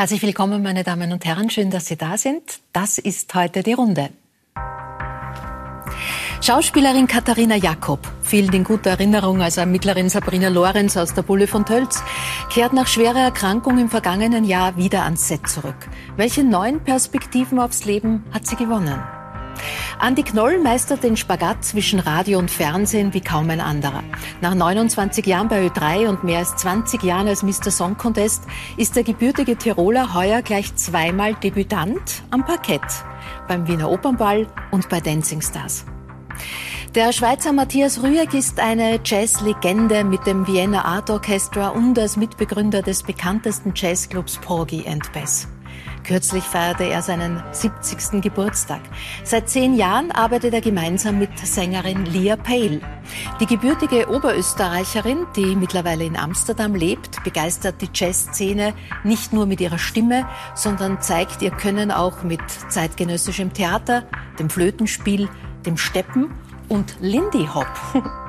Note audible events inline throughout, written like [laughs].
Herzlich willkommen, meine Damen und Herren. Schön, dass Sie da sind. Das ist heute die Runde. Schauspielerin Katharina Jakob, vielen in guter Erinnerung als Ermittlerin Sabrina Lorenz aus der Bulle von Tölz, kehrt nach schwerer Erkrankung im vergangenen Jahr wieder ans Set zurück. Welche neuen Perspektiven aufs Leben hat sie gewonnen? Andi Knoll meistert den Spagat zwischen Radio und Fernsehen wie kaum ein anderer. Nach 29 Jahren bei Ö3 und mehr als 20 Jahren als Mr. Song Contest ist der gebürtige Tiroler heuer gleich zweimal Debütant am Parkett, beim Wiener Opernball und bei Dancing Stars. Der Schweizer Matthias Rüegg ist eine Jazzlegende mit dem Vienna Art Orchestra und als Mitbegründer des bekanntesten Jazzclubs Porgy and Bess. Kürzlich feierte er seinen 70. Geburtstag. Seit zehn Jahren arbeitet er gemeinsam mit Sängerin Lia Pale. Die gebürtige Oberösterreicherin, die mittlerweile in Amsterdam lebt, begeistert die Jazzszene nicht nur mit ihrer Stimme, sondern zeigt ihr Können auch mit zeitgenössischem Theater, dem Flötenspiel, dem Steppen und Lindy Hop. [laughs]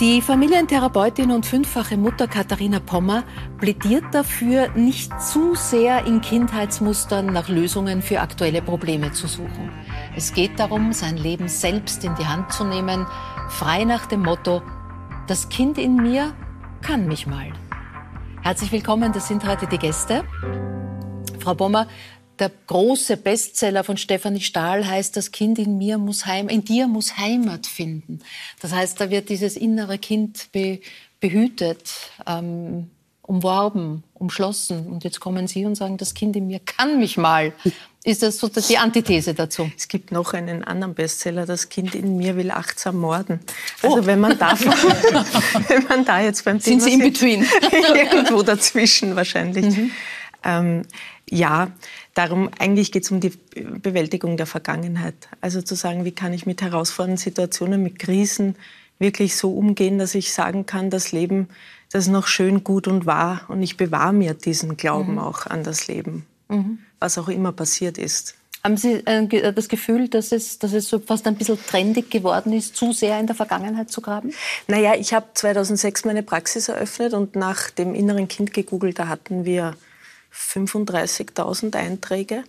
Die Familientherapeutin und fünffache Mutter Katharina Pommer plädiert dafür, nicht zu sehr in Kindheitsmustern nach Lösungen für aktuelle Probleme zu suchen. Es geht darum, sein Leben selbst in die Hand zu nehmen, frei nach dem Motto, das Kind in mir kann mich mal. Herzlich willkommen, das sind heute die Gäste. Frau Pommer, der große Bestseller von Stefanie Stahl heißt, das Kind in mir muss heim, in dir muss Heimat finden. Das heißt, da wird dieses innere Kind be, behütet, ähm, umworben, umschlossen. Und jetzt kommen Sie und sagen, das Kind in mir kann mich mal. Ist das so die Antithese dazu? Es gibt noch einen anderen Bestseller, das Kind in mir will achtsam morden. Also oh. wenn man da, [laughs] wenn man da jetzt beim Thema sind Sie in between [laughs] irgendwo dazwischen wahrscheinlich. Mhm. Ähm, ja, darum eigentlich geht es um die Bewältigung der Vergangenheit. Also zu sagen, wie kann ich mit herausfordernden Situationen, mit Krisen wirklich so umgehen, dass ich sagen kann, das Leben, das ist noch schön, gut und wahr und ich bewahre mir diesen Glauben mhm. auch an das Leben, mhm. was auch immer passiert ist. Haben Sie äh, das Gefühl, dass es, dass es so fast ein bisschen trendig geworden ist, zu sehr in der Vergangenheit zu graben? Naja, ich habe 2006 meine Praxis eröffnet und nach dem inneren Kind gegoogelt, da hatten wir 35.000 Einträge.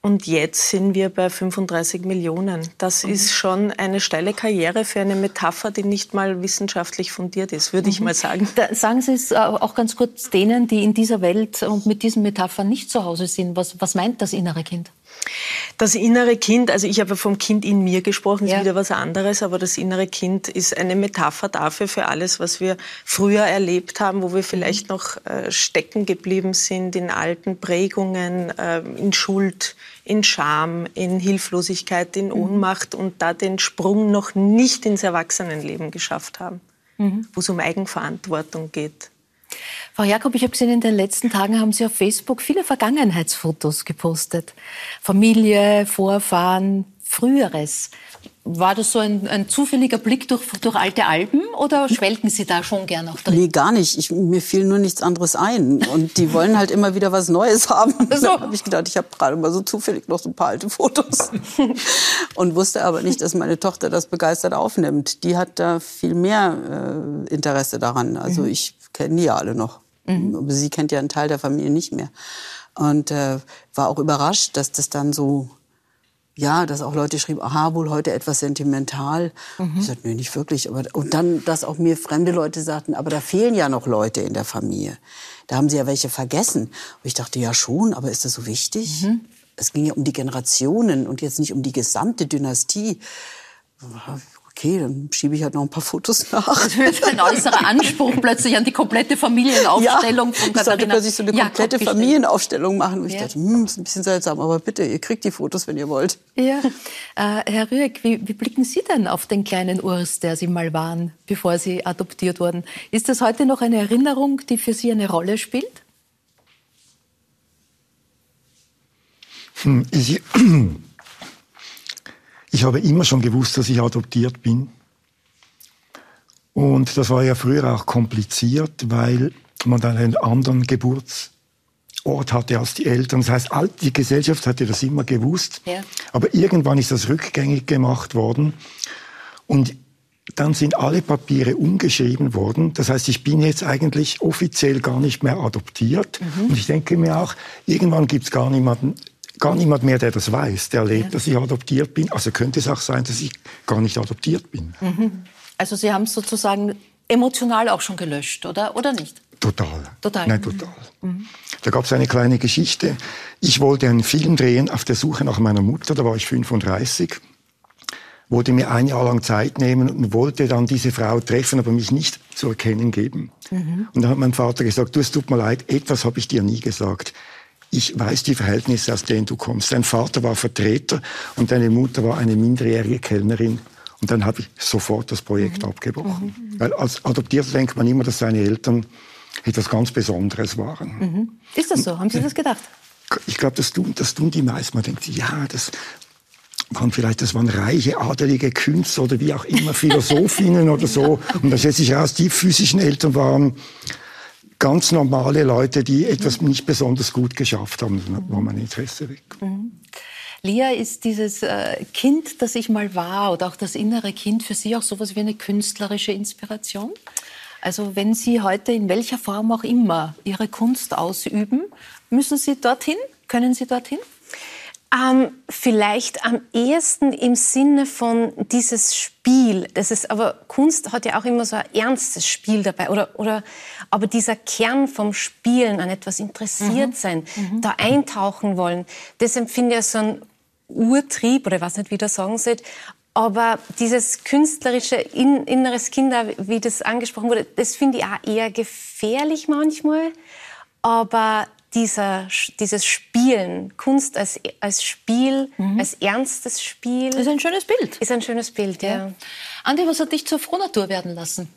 Und jetzt sind wir bei 35 Millionen. Das mhm. ist schon eine steile Karriere für eine Metapher, die nicht mal wissenschaftlich fundiert ist, würde mhm. ich mal sagen. Da sagen Sie es auch ganz kurz denen, die in dieser Welt und mit diesen Metaphern nicht zu Hause sind. Was, was meint das innere Kind? Das innere Kind, also ich habe vom Kind in mir gesprochen, ist ja. wieder was anderes, aber das innere Kind ist eine Metapher dafür, für alles, was wir früher erlebt haben, wo wir vielleicht mhm. noch äh, stecken geblieben sind in alten Prägungen, äh, in Schuld, in Scham, in Hilflosigkeit, in mhm. Ohnmacht mhm. und da den Sprung noch nicht ins Erwachsenenleben geschafft haben, mhm. wo es um Eigenverantwortung geht. Frau Jakob, ich habe gesehen, in den letzten Tagen haben Sie auf Facebook viele Vergangenheitsfotos gepostet. Familie, Vorfahren, Früheres. War das so ein, ein zufälliger Blick durch, durch, alte Alben oder schwelgen Sie da schon gern auch drin? Nee, gar nicht. Ich, mir fiel nur nichts anderes ein. Und die [laughs] wollen halt immer wieder was Neues haben. So. Da habe ich gedacht, ich habe gerade mal so zufällig noch so ein paar alte Fotos. [laughs] Und wusste aber nicht, dass meine Tochter das begeistert aufnimmt. Die hat da viel mehr äh, Interesse daran. Also mhm. ich kenne die ja alle noch. Mhm. Sie kennt ja einen Teil der Familie nicht mehr. Und äh, war auch überrascht, dass das dann so, ja, dass auch Leute schrieben, aha, wohl heute etwas sentimental. Mhm. Ich sagte, nee, nicht wirklich. Aber, und dann, dass auch mir fremde Leute sagten, aber da fehlen ja noch Leute in der Familie. Da haben sie ja welche vergessen. Und ich dachte, ja schon, aber ist das so wichtig? Mhm. Es ging ja um die Generationen und jetzt nicht um die gesamte Dynastie okay, dann schiebe ich halt noch ein paar Fotos nach. Das wird ein äußerer Anspruch plötzlich an die komplette Familienaufstellung ja, von Katharina. Ich sollte plötzlich so eine komplette Jakob Familienaufstellung machen. Und ja. ich dachte, hm, ist ein bisschen seltsam, aber bitte, ihr kriegt die Fotos, wenn ihr wollt. Ja. Äh, Herr Rüegg, wie, wie blicken Sie denn auf den kleinen Urs, der Sie mal waren, bevor Sie adoptiert wurden? Ist das heute noch eine Erinnerung, die für Sie eine Rolle spielt? Hm, ich, ich habe immer schon gewusst, dass ich adoptiert bin. Und das war ja früher auch kompliziert, weil man dann einen anderen Geburtsort hatte als die Eltern. Das heißt, die Gesellschaft hatte das immer gewusst. Ja. Aber irgendwann ist das rückgängig gemacht worden. Und dann sind alle Papiere umgeschrieben worden. Das heißt, ich bin jetzt eigentlich offiziell gar nicht mehr adoptiert. Mhm. Und ich denke mir auch, irgendwann gibt es gar niemanden, gar niemand mehr, der das weiß, der erlebt, ja. dass ich adoptiert bin. Also könnte es auch sein, dass ich gar nicht adoptiert bin. Mhm. Also Sie haben es sozusagen emotional auch schon gelöscht, oder, oder nicht? Total. Total. Nein, total. Mhm. Da gab es eine kleine Geschichte. Ich wollte einen Film drehen auf der Suche nach meiner Mutter, da war ich 35 wollte mir ein Jahr lang Zeit nehmen und wollte dann diese Frau treffen, aber mich nicht zu erkennen geben. Mhm. Und dann hat mein Vater gesagt, du, es tut mir leid, etwas habe ich dir nie gesagt. Ich weiß die Verhältnisse, aus denen du kommst. Dein Vater war Vertreter und deine Mutter war eine minderjährige Kellnerin. Und dann habe ich sofort das Projekt mhm. abgebrochen. Mhm. Weil als Adoptierter denkt man immer, dass seine Eltern etwas ganz Besonderes waren. Mhm. Ist das so? Haben Sie das gedacht? Ich glaube, das tun, das tun die meisten. Man denkt, ja, das waren vielleicht, das waren reiche, adelige Künstler oder wie auch immer, [laughs] Philosophinnen oder so. Und dann stellt sich heraus, die physischen Eltern waren ganz normale Leute, die etwas nicht besonders gut geschafft haben. War mein Interesse weg. Mhm. Lia, ist dieses äh, Kind, das ich mal war, oder auch das innere Kind für Sie auch sowas wie eine künstlerische Inspiration? Also wenn Sie heute in welcher Form auch immer Ihre Kunst ausüben, müssen Sie dorthin? Können Sie dorthin? Ähm, vielleicht am ehesten im Sinne von dieses Spiel. Das ist, aber Kunst hat ja auch immer so ein ernstes Spiel dabei. Oder, oder, aber dieser Kern vom Spielen, an etwas interessiert mhm. sein, mhm. da eintauchen wollen, das empfinde ich so ein Urtrieb, oder ich weiß nicht, wie das sagen soll. Aber dieses künstlerische in, inneres Kind, wie das angesprochen wurde, das finde ich auch eher gefährlich manchmal. Aber dieser, dieses Spielen, Kunst als, als Spiel, mhm. als ernstes Spiel. Das ist ein schönes Bild. Ist ein schönes Bild, ja. ja. Andi, was hat dich zur Frohnatur werden lassen?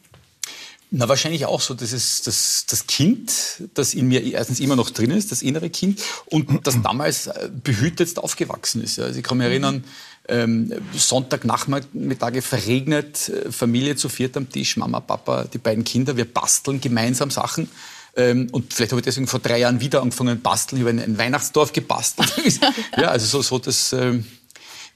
Na, wahrscheinlich auch so. Das ist das, das Kind, das in mir erstens immer noch drin ist, das innere Kind, und das damals äh, behütet aufgewachsen ist. Also ich kann mich erinnern, ähm, Sonntagnachmittage verregnet, äh, Familie zu viert am Tisch, Mama, Papa, die beiden Kinder, wir basteln gemeinsam Sachen. Ähm, und vielleicht habe ich deswegen vor drei Jahren wieder angefangen basteln. Ich habe ein, Weihnachtsdorf gebastelt. [laughs] ja, also so, so das, ähm,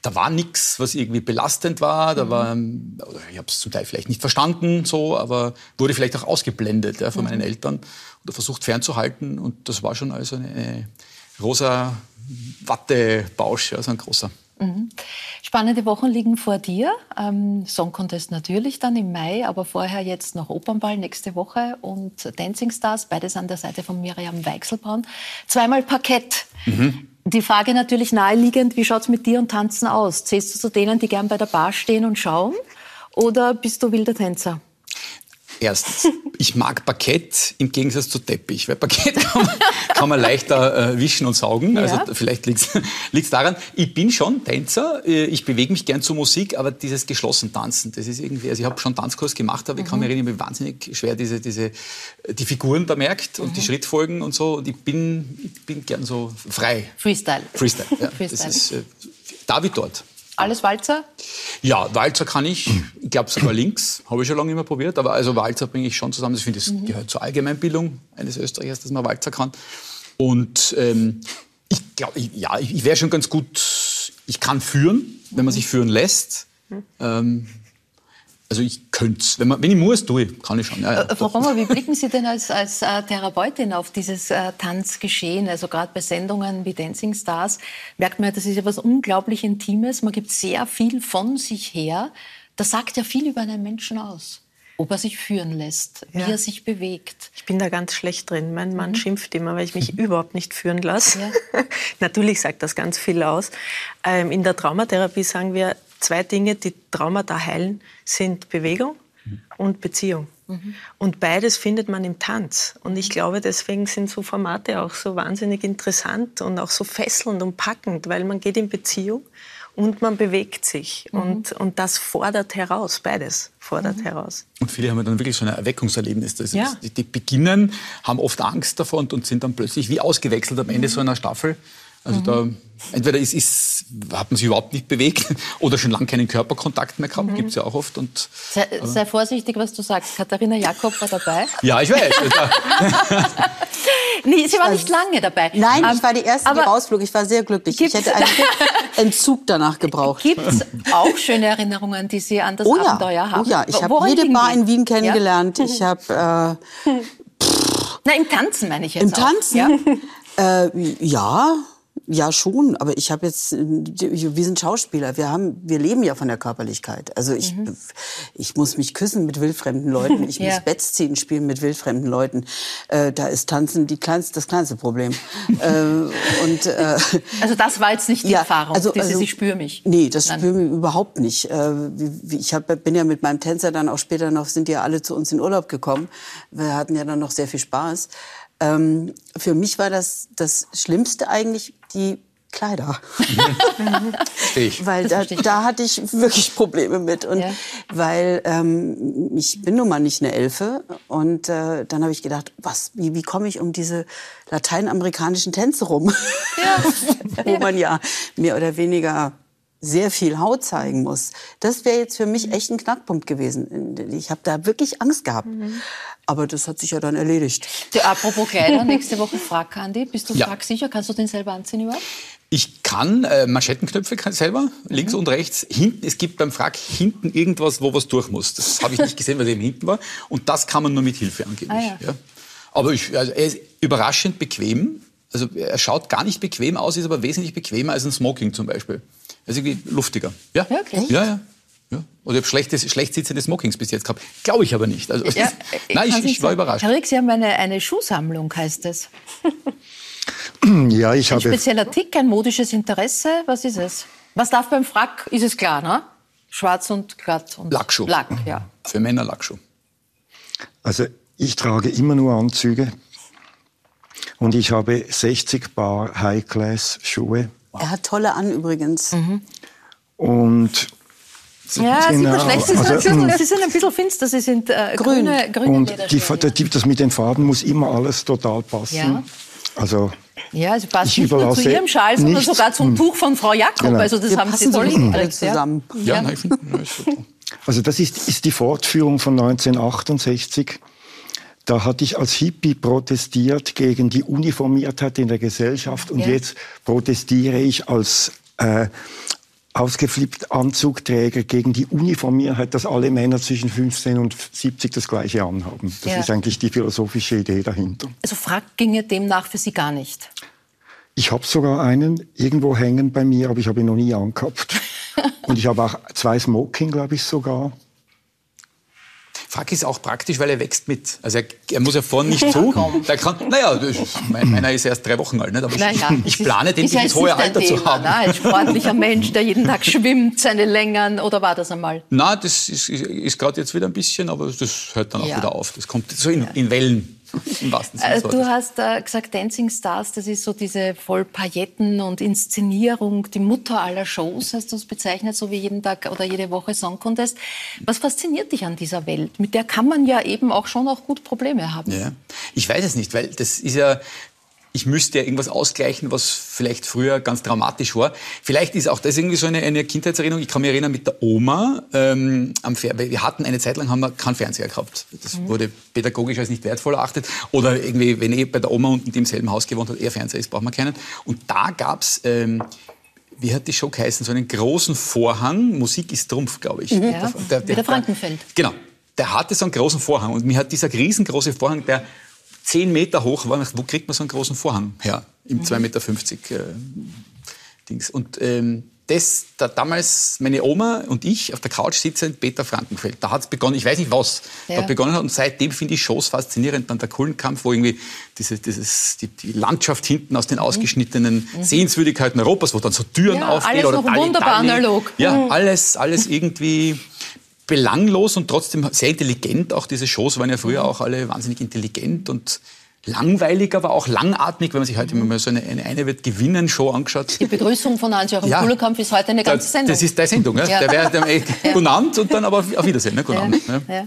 da war nichts, was irgendwie belastend war. Da mhm. war, oder ich habe es zum Teil vielleicht nicht verstanden, so, aber wurde vielleicht auch ausgeblendet ja, von mhm. meinen Eltern oder versucht fernzuhalten. Und das war schon also eine, eine rosa Wattebausch, ja, so ein großer. Mhm. Spannende Wochen liegen vor dir. Ähm, Song Contest natürlich dann im Mai, aber vorher jetzt noch Opernball nächste Woche und Dancing Stars, beides an der Seite von Miriam Weichselbraun. Zweimal Parkett. Mhm. Die Frage natürlich naheliegend, wie schaut's mit dir und Tanzen aus? Zählst du zu denen, die gern bei der Bar stehen und schauen? Oder bist du wilder Tänzer? Erstens, ich mag Parkett im Gegensatz zu Teppich, weil Parkett kann man, kann man leichter äh, wischen und saugen. Also vielleicht liegt es [laughs] daran. Ich bin schon Tänzer, äh, ich bewege mich gern zur Musik, aber dieses geschlossen Tanzen, das ist irgendwie, also ich habe schon Tanzkurs gemacht, aber ich kann mhm. mich erinnern, ich wahnsinnig schwer diese, diese, die Figuren da merkt und mhm. die Schrittfolgen und so. Und ich bin, ich bin gern so frei. Freestyle. Freestyle, ja. Freestyle. Das ist äh, David dort. Alles Walzer? Ja, Walzer kann ich. Ich glaube sogar links. Habe ich schon lange immer probiert. Aber also Walzer bringe ich schon zusammen. Ich finde, das mhm. gehört zur Allgemeinbildung eines Österreichers, dass man Walzer kann. Und ähm, ich glaube, ja, ich, ich wäre schon ganz gut. Ich kann führen, wenn man sich führen lässt. Mhm. Ähm, also ich könnte es. Wenn, wenn ich muss, tue ich. Kann ich schon. Ja, ja. Äh, Frau Romer, wie blicken Sie denn als, als äh, Therapeutin auf dieses äh, Tanzgeschehen? Also gerade bei Sendungen wie Dancing Stars merkt man, das ist ja was unglaublich Intimes. Man gibt sehr viel von sich her. Das sagt ja viel über einen Menschen aus. Ob er sich führen lässt, ja. wie er sich bewegt. Ich bin da ganz schlecht drin. Mein Mann mhm. schimpft immer, weil ich mich [laughs] überhaupt nicht führen lasse. Ja. [laughs] Natürlich sagt das ganz viel aus. Ähm, in der Traumatherapie sagen wir, zwei Dinge, die Traumata heilen, sind Bewegung mhm. und Beziehung. Mhm. Und beides findet man im Tanz. Und ich glaube, deswegen sind so Formate auch so wahnsinnig interessant und auch so fesselnd und packend, weil man geht in Beziehung und man bewegt sich. Mhm. Und, und das fordert heraus, beides fordert mhm. heraus. Und viele haben dann wirklich so ein Erweckungserlebnis. Das ja. die, die, beginnen, haben oft Angst davon und sind dann plötzlich wie ausgewechselt am Ende mhm. so einer Staffel also mhm. da entweder ist, ist, hat man sich überhaupt nicht bewegt [laughs] oder schon lange keinen Körperkontakt mehr gehabt, mhm. gibt es ja auch oft. Und, sei, sei, vorsichtig, was du sagst. Katharina Jakob war dabei. Ja, ich weiß. [laughs] Nee, Sie war nicht lange dabei. Nein, Ähm, ich war die Erste, die rausflog. Ich war sehr glücklich. Ich hätte einen [laughs] Entzug danach gebraucht. Gibt es auch schöne Erinnerungen, die Sie an das Oh ja, Abenteuer haben? oh ja. ich habe jede Bar in Wien kennengelernt. Ich habe äh, Na, im Tanzen meine ich jetzt Im auch. Tanzen? Ja? Äh, ja, ja schon. Aber ich habe jetzt, äh, wir sind Schauspieler. Wir haben, wir leben ja von der Körperlichkeit. Also ich, ich muss mich küssen mit wildfremden Leuten. [laughs] Ich Ja. muss Bettziehen spielen mit wildfremden Leuten. Äh, da ist Tanzen die kleinste, das kleinste Problem. [laughs] äh, und äh, Also das war jetzt nicht die Erfahrung, also, dieses also, Ich spüre mich. Nee, das Nein. spüren wir überhaupt nicht. Äh, Ich hab, bin ja mit meinem Tänzer dann auch später noch, sind ja alle zu uns in Urlaub gekommen. Wir hatten ja dann noch sehr viel Spaß. Ähm, für mich war das das Schlimmste eigentlich die Kleider. Ich. Weil da, da hatte ich wirklich Probleme mit. Und Ja. weil ähm, ich bin nun mal nicht eine Elfe. Und äh, dann habe ich gedacht, was, wie, wie komme ich um diese lateinamerikanischen Tänze rum? [laughs] Wo man ja mehr oder weniger sehr viel Haut zeigen muss. Das wäre jetzt für mich echt ein Knackpunkt gewesen. Ich habe da wirklich Angst gehabt. Mhm. Aber das hat sich ja dann erledigt. Die, apropos Kleider, nächste Woche Frack, Andi. Bist du Ja. Frack sicher? Kannst du den selber anziehen überhaupt? Ich kann äh, Manschettenknöpfe kann selber, links und rechts. Hinten, es gibt beim Frack hinten irgendwas, wo was durch muss. Das habe ich nicht gesehen, weil eben hinten war. Und das kann man nur mit Hilfe angeblich. Ah, ja. ja. Aber ich, also er ist überraschend bequem. Also er schaut gar nicht bequem aus, ist aber wesentlich bequemer als ein Smoking zum Beispiel. Ist irgendwie luftiger. Ja, Wirklich? ja, ja. ja. Oder ich habe schlecht, schlecht sitzende Smokings bis jetzt gehabt. Glaube ich aber nicht. Also, Ja, [laughs] nein, ich, kann's ich nicht war überrascht. Herr Rieck, Sie haben eine, eine Schuhsammlung, heißt es. [clears throat] Ja, ich Ein habe spezieller Tick, ein modisches Interesse. Was ist es? Was darf beim Frack? Ist es klar, ne? Schwarz und glatt. Und Lackschuh. Lack, ja. Für Männer Lackschuh. Also ich trage immer nur Anzüge und ich habe 60 Paar High-Class-Schuhe Er hat tolle an übrigens. Mhm. und Ja, sieht Genau, man schlecht. Sie sind, also, sie sind- sie sind ein bisschen finster. Sie sind äh, grüne, grüne und die, Lederschuhe. die, das mit den Farben muss immer alles total passen. Ja. Also Ja, sie passt Ich nicht nur zu überlasse Ihrem Schal, sondern nichts- sogar zum Tuch von Frau Jakob. Genau. Also das Wir haben Sie toll alle hingekriegt. Ja. zusammen. Ja, nein, ich ja, ist super. Also das ist, ist die Fortführung von 1968. Da hatte ich als Hippie protestiert gegen die Uniformiertheit in der Gesellschaft und Ja. jetzt protestiere ich als äh, ausgeflippt Anzugträger gegen die Uniformiertheit, dass alle Männer zwischen 15 und 70 das gleiche anhaben. Das Ja. ist eigentlich die philosophische Idee dahinter. Also Frack ginge demnach für Sie gar nicht. Ich habe sogar einen irgendwo hängen bei mir, aber ich habe ihn noch nie angehabt. [laughs] Und ich habe auch zwei Smoking, glaube ich sogar. Frack ist auch praktisch, weil er wächst mit. Also er, er muss ja vorne nicht [laughs] zu. Der kann, naja, mein, meiner ist erst drei Wochen alt, nicht? aber ich, Naja, ich das plane, den bis ins hohe Alter zu Thema, haben. Ne? Ein sportlicher Mensch, der jeden Tag schwimmt, seine Längern, oder war das einmal? Na, das ist, ist, ist gerade jetzt wieder ein bisschen, aber das hört dann auch Ja. wieder auf. Das kommt so in, in Wellen, im wahrsten Sinne Äh, Du hast äh, gesagt, Dancing Stars, das ist so diese voll Pailletten und Inszenierung, die Mutter aller Shows, hast du es bezeichnet, so wie jeden Tag oder jede Woche Song Contest. Was fasziniert dich an dieser Welt? Mit der kann man ja eben auch schon auch gut Probleme haben. Ja. Ich weiß es nicht, weil das ist ja, ich müsste ja irgendwas ausgleichen, was vielleicht früher ganz dramatisch war. Vielleicht ist auch das irgendwie so eine, eine Kindheitserinnerung. Ich kann mich erinnern mit der Oma ähm, am Fer weil wir hatten eine Zeit lang haben wir keinen Fernseher gehabt. Das wurde pädagogisch als nicht wertvoll erachtet. Oder irgendwie, wenn ich bei der Oma unten, im selben Haus gewohnt hat, eher Fernseher ist, braucht man keinen. Und da gab's ähm, wie hat die Show geheißen? So einen großen Vorhang. Musik ist Trumpf, glaube ich. Mhm. Ja, wie der Frankenfeld. Genau. Der hatte so einen großen Vorhang. Und mir hat dieser riesengroße Vorhang, der 10 Meter hoch war, wo kriegt man so einen großen Vorhang her? Im 2,50 Meter äh, Dings. Und ähm, das, da, damals meine Oma und ich auf der Couch sitzend, Peter Frankenfeld. Da hat es begonnen, ich weiß nicht was, Ja. da begonnen hat. Und seitdem finde ich Shows faszinierend. Dann der Kullenkampf, wo irgendwie diese, dieses, die, die Landschaft hinten aus den ausgeschnittenen Sehenswürdigkeiten Europas, wo dann so Türen Mhm. Ja, aufgehen. alles noch wunderbar analog. Ja, Mhm. alles, alles irgendwie belanglos und trotzdem sehr intelligent. Auch diese Shows waren ja früher Mhm. auch alle wahnsinnig intelligent und langweilig, aber auch langatmig, wenn man sich heute mal so eine, eine, eine wird gewinnen Show angeschaut. Die Begrüßung von Hans-Joachim Ja. Kuhlerkampf ist heute eine ganze Sendung. Das ist deine Sendung, ja? Ja. Der wäre eh, [laughs] guten Abend und dann aber auf Wiedersehen. Ne? Guten Abend. Ja. Ja.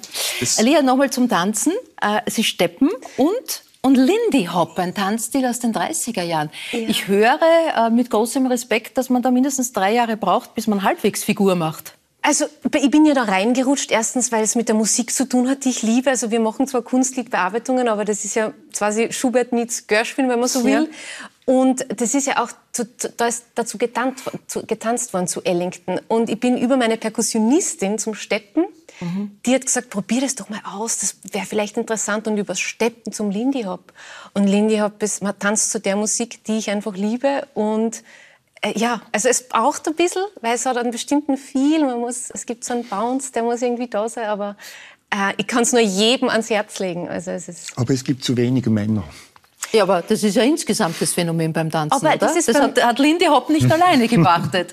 Elia, nochmal zum Tanzen. Äh, Sie steppen und, und Lindy Hop, ein Tanzstil aus den 30er Jahren. Ich höre äh, mit großem Respekt, dass man da mindestens drei Jahre braucht, bis man halbwegs Figur macht. Also ich bin ja da reingerutscht, erstens, weil es mit der Musik zu tun hat, die ich liebe. Also wir machen zwar Kunstliedbearbeitungen, aber das ist ja quasi Schubert meets Gershwin, wenn man so will. Ja. Und das ist ja auch, da ist dazu getanzt, getanzt worden zu Ellington. Und ich bin über meine Perkussionistin zum Steppen, mhm. die hat gesagt, probier das doch mal aus, das wäre vielleicht interessant. Und übers Steppen zum Lindy Hop. Und Lindy Hop ist, man tanzt zu der Musik, die ich einfach liebe. Und ja, also es braucht ein bisschen, weil es hat einen bestimmten Feel. Man muss, es gibt so einen Bounce, der muss irgendwie da sein, aber äh, ich kann es nur jedem ans Herz legen. Also es ist aber es gibt zu wenige Männer. Ja, aber das ist ja insgesamt das Phänomen beim Tanzen, aber oder? Das, das hat, hat Lindy Hop nicht [laughs] alleine gewartet.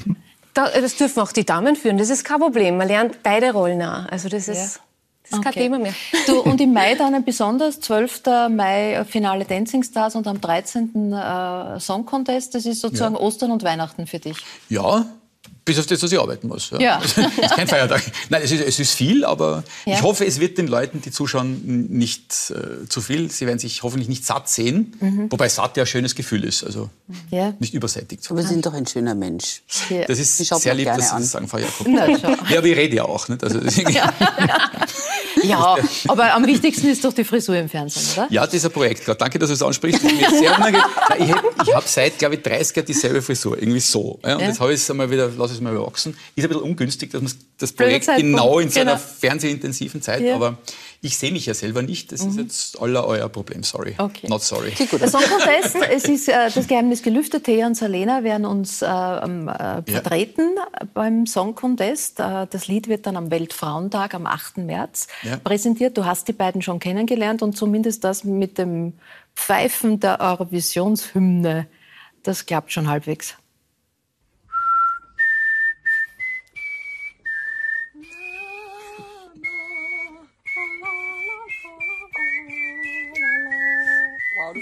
Da, das dürfen auch die Damen führen, das ist kein Problem. Man lernt beide Rollen auch. Also das ist... Ja. Das ist okay. kein Thema mehr. Du, und im Mai dann ein besonders, 12. Mai äh, Finale Dancing Stars und am 13. Äh, Song Contest. Das ist sozusagen ja. Ostern und Weihnachten für dich. Ja, bis auf das, dass ich arbeiten muss. Ja. ja. [laughs] Das ist kein Feiertag. Nein, es ist, es ist viel, aber ja. ich hoffe, es wird den Leuten, die zuschauen, nicht äh, zu viel. Sie werden sich hoffentlich nicht satt sehen. Mhm. Wobei satt ja ein schönes Gefühl ist. Also ja. nicht übersättigt. Aber Sie sind doch ein schöner Mensch. Das ist sehr lieb, dass Sie das sagen, Frau Jakob. Na, ja, aber ich rede ja auch. Nicht? Also, [laughs] ja. ja, [laughs] aber am wichtigsten ist doch die Frisur im Fernsehen, oder? Ja, dieser Projekt. Danke, dass du es ansprichst. [laughs] ich habe seit, glaube ich, 30 Jahren dieselbe Frisur. Irgendwie so. und jetzt habe ich es einmal wieder, lasse es mal wachsen. Ist ein bisschen ungünstig, dass man das Projekt genau in so einer genau. fernsehintensiven Zeit, ja. aber ich sehe mich ja selber nicht. Das mhm. ist jetzt aller euer Problem. Sorry. Okay. Not sorry. Okay, gut. Der Song Contest, es ist äh, das Geheimnis gelüftet. Thea und Salena werden uns äh, äh, vertreten ja. beim Song Contest. Äh, das Lied wird dann am Weltfrauentag am 8. März ja. präsentiert. Du hast die beiden schon kennengelernt und zumindest das mit dem Pfeifen der Eurovisionshymne, das klappt schon halbwegs.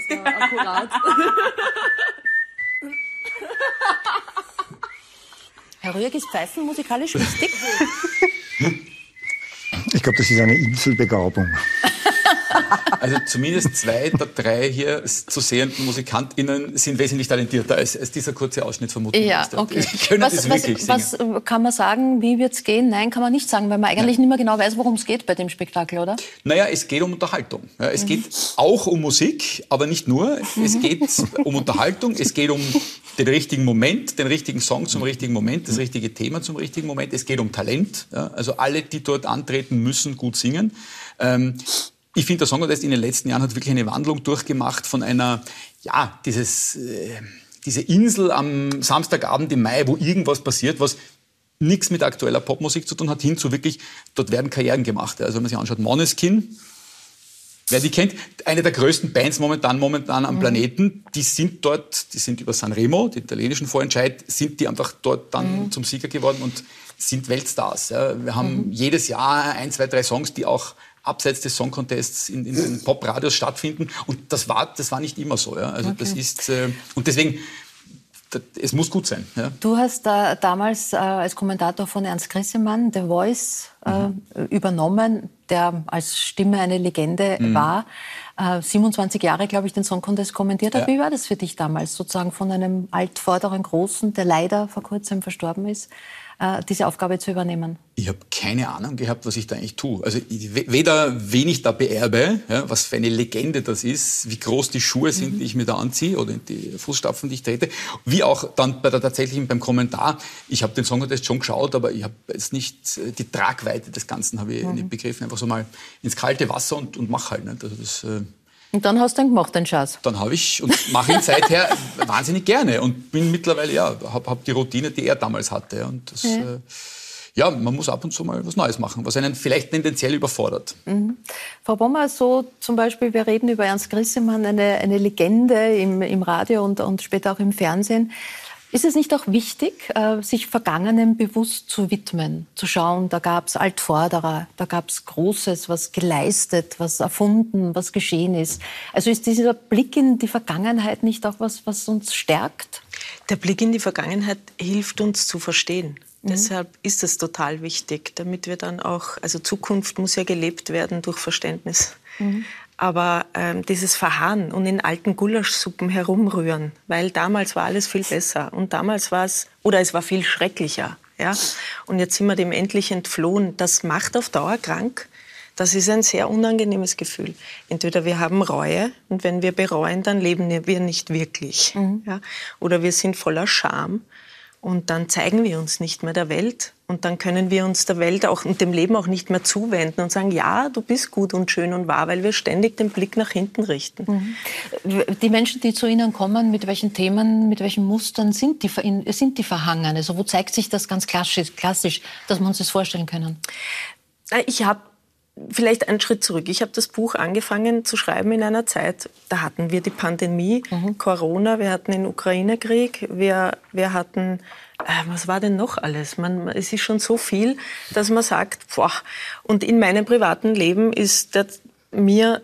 Das war akkurat. [laughs] Herr Rüegg, ist Pfeifen musikalisch wichtig? Ich glaube, das ist eine Inselbegabung. Also zumindest zwei der drei hier zu sehenden MusikantInnen sind wesentlich talentierter als, als dieser kurze Ausschnitt von Mutter. Ja, okay. [laughs] können was, das wirklich was, was kann man sagen, wie wird es gehen? Nein, kann man nicht sagen, weil man eigentlich ja. nicht mehr genau weiß, worum es geht bei dem Spektakel, oder? Naja, es geht um Unterhaltung. Ja, es mhm. geht auch um Musik, aber nicht nur. Mhm. Es geht um Unterhaltung, es geht um den richtigen Moment, den richtigen Song zum richtigen Moment, das richtige Thema zum richtigen Moment. Es geht um Talent. Ja, also alle, die dort antreten, müssen gut singen. Ähm, ich finde, der Song Contest in den letzten Jahren hat wirklich eine Wandlung durchgemacht von einer, ja, dieses, äh, diese Insel am Samstagabend im Mai, wo irgendwas passiert, was nichts mit aktueller Popmusik zu tun hat, hin zu wirklich, dort werden Karrieren gemacht. Also wenn man sich anschaut, Moneskin, Wer die kennt, eine der größten Bands momentan, momentan am mhm. Planeten, die sind dort, die sind über Sanremo, den italienischen Vorentscheid, sind die einfach dort dann mhm. zum Sieger geworden und sind Weltstars. Ja. Wir haben mhm. jedes Jahr ein, zwei, drei Songs, die auch abseits des Song Contests in, in den Popradios stattfinden. Und das war, das war nicht immer so. Ja. Also okay. das ist, äh, und deswegen, es muss gut sein. Ja. Du hast äh, damals äh, als Kommentator von Ernst Grissemann The Voice äh, mhm. übernommen, der als Stimme eine Legende mhm. war. 27 äh, Jahre, glaube ich, den Song Contest kommentiert hat. Ja. Wie war das für dich damals, sozusagen von einem altvorderen Großen, der leider vor kurzem verstorben ist, diese Aufgabe zu übernehmen? Ich habe keine Ahnung gehabt, was ich da eigentlich tue. Also weder wen ich da beerbe, ja, was für eine Legende das ist, wie groß die Schuhe sind, mhm. die ich mir da anziehe oder die Fußstapfen, die ich trete, wie auch dann bei der tatsächlichen beim Kommentar. Ich habe den Song Contest schon geschaut, aber ich habe jetzt nicht äh, die Tragweite des Ganzen habe ich mhm. nicht begriffen. Einfach so mal ins kalte Wasser und, und mach halt. Nicht? Also das, äh, und dann hast du ihn gemacht, den Schatz? Dann habe ich und mache ihn seither [laughs] wahnsinnig gerne und bin mittlerweile, ja, habe hab die Routine, die er damals hatte. Und das, ja. Äh, ja, man muss ab und zu mal was Neues machen, was einen vielleicht tendenziell überfordert. Mhm. Frau Bommer, so zum Beispiel, wir reden über Ernst Grissemann, eine, eine Legende im, im Radio und, und später auch im Fernsehen. Ist es nicht auch wichtig, äh, sich Vergangenem bewusst zu widmen, zu schauen, da gab es Altvorderer, da gab es Großes, was geleistet, was erfunden, was geschehen ist. Also ist dieser Blick in die Vergangenheit nicht auch was, was uns stärkt? Der Blick in die Vergangenheit hilft uns zu verstehen. Mhm. Deshalb ist es total wichtig, damit wir dann auch, also Zukunft muss ja gelebt werden durch Verständnis. Mhm aber ähm, dieses Verharren und in alten Gulaschsuppen herumrühren, weil damals war alles viel besser und damals war es, oder es war viel schrecklicher. Ja? Und jetzt sind wir dem endlich entflohen. Das macht auf Dauer krank. Das ist ein sehr unangenehmes Gefühl. Entweder wir haben Reue und wenn wir bereuen, dann leben wir nicht wirklich. Mhm. Ja? Oder wir sind voller Scham und dann zeigen wir uns nicht mehr der Welt und dann können wir uns der Welt auch und dem Leben auch nicht mehr zuwenden und sagen, ja, du bist gut und schön und wahr, weil wir ständig den Blick nach hinten richten. Mhm. Die Menschen, die zu Ihnen kommen, mit welchen Themen, mit welchen Mustern sind die, sind die verhangen? Also wo zeigt sich das ganz klassisch, klassisch dass wir uns das vorstellen können? Ich habe Vielleicht einen Schritt zurück. Ich habe das Buch angefangen zu schreiben in einer Zeit, da hatten wir die Pandemie, mhm. Corona, wir hatten den Ukraine-Krieg, wir, wir hatten, äh, was war denn noch alles? Man, es ist schon so viel, dass man sagt, boah. Und in meinem privaten Leben ist der, mir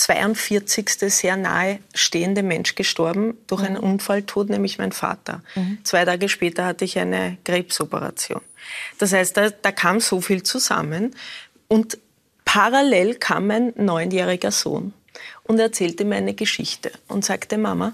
42. sehr nahe stehende Mensch gestorben durch einen mhm. Unfalltod, nämlich mein Vater. Mhm. Zwei Tage später hatte ich eine Krebsoperation. Das heißt, da, da kam so viel zusammen. Und parallel kam mein neunjähriger Sohn und erzählte mir eine Geschichte und sagte, Mama,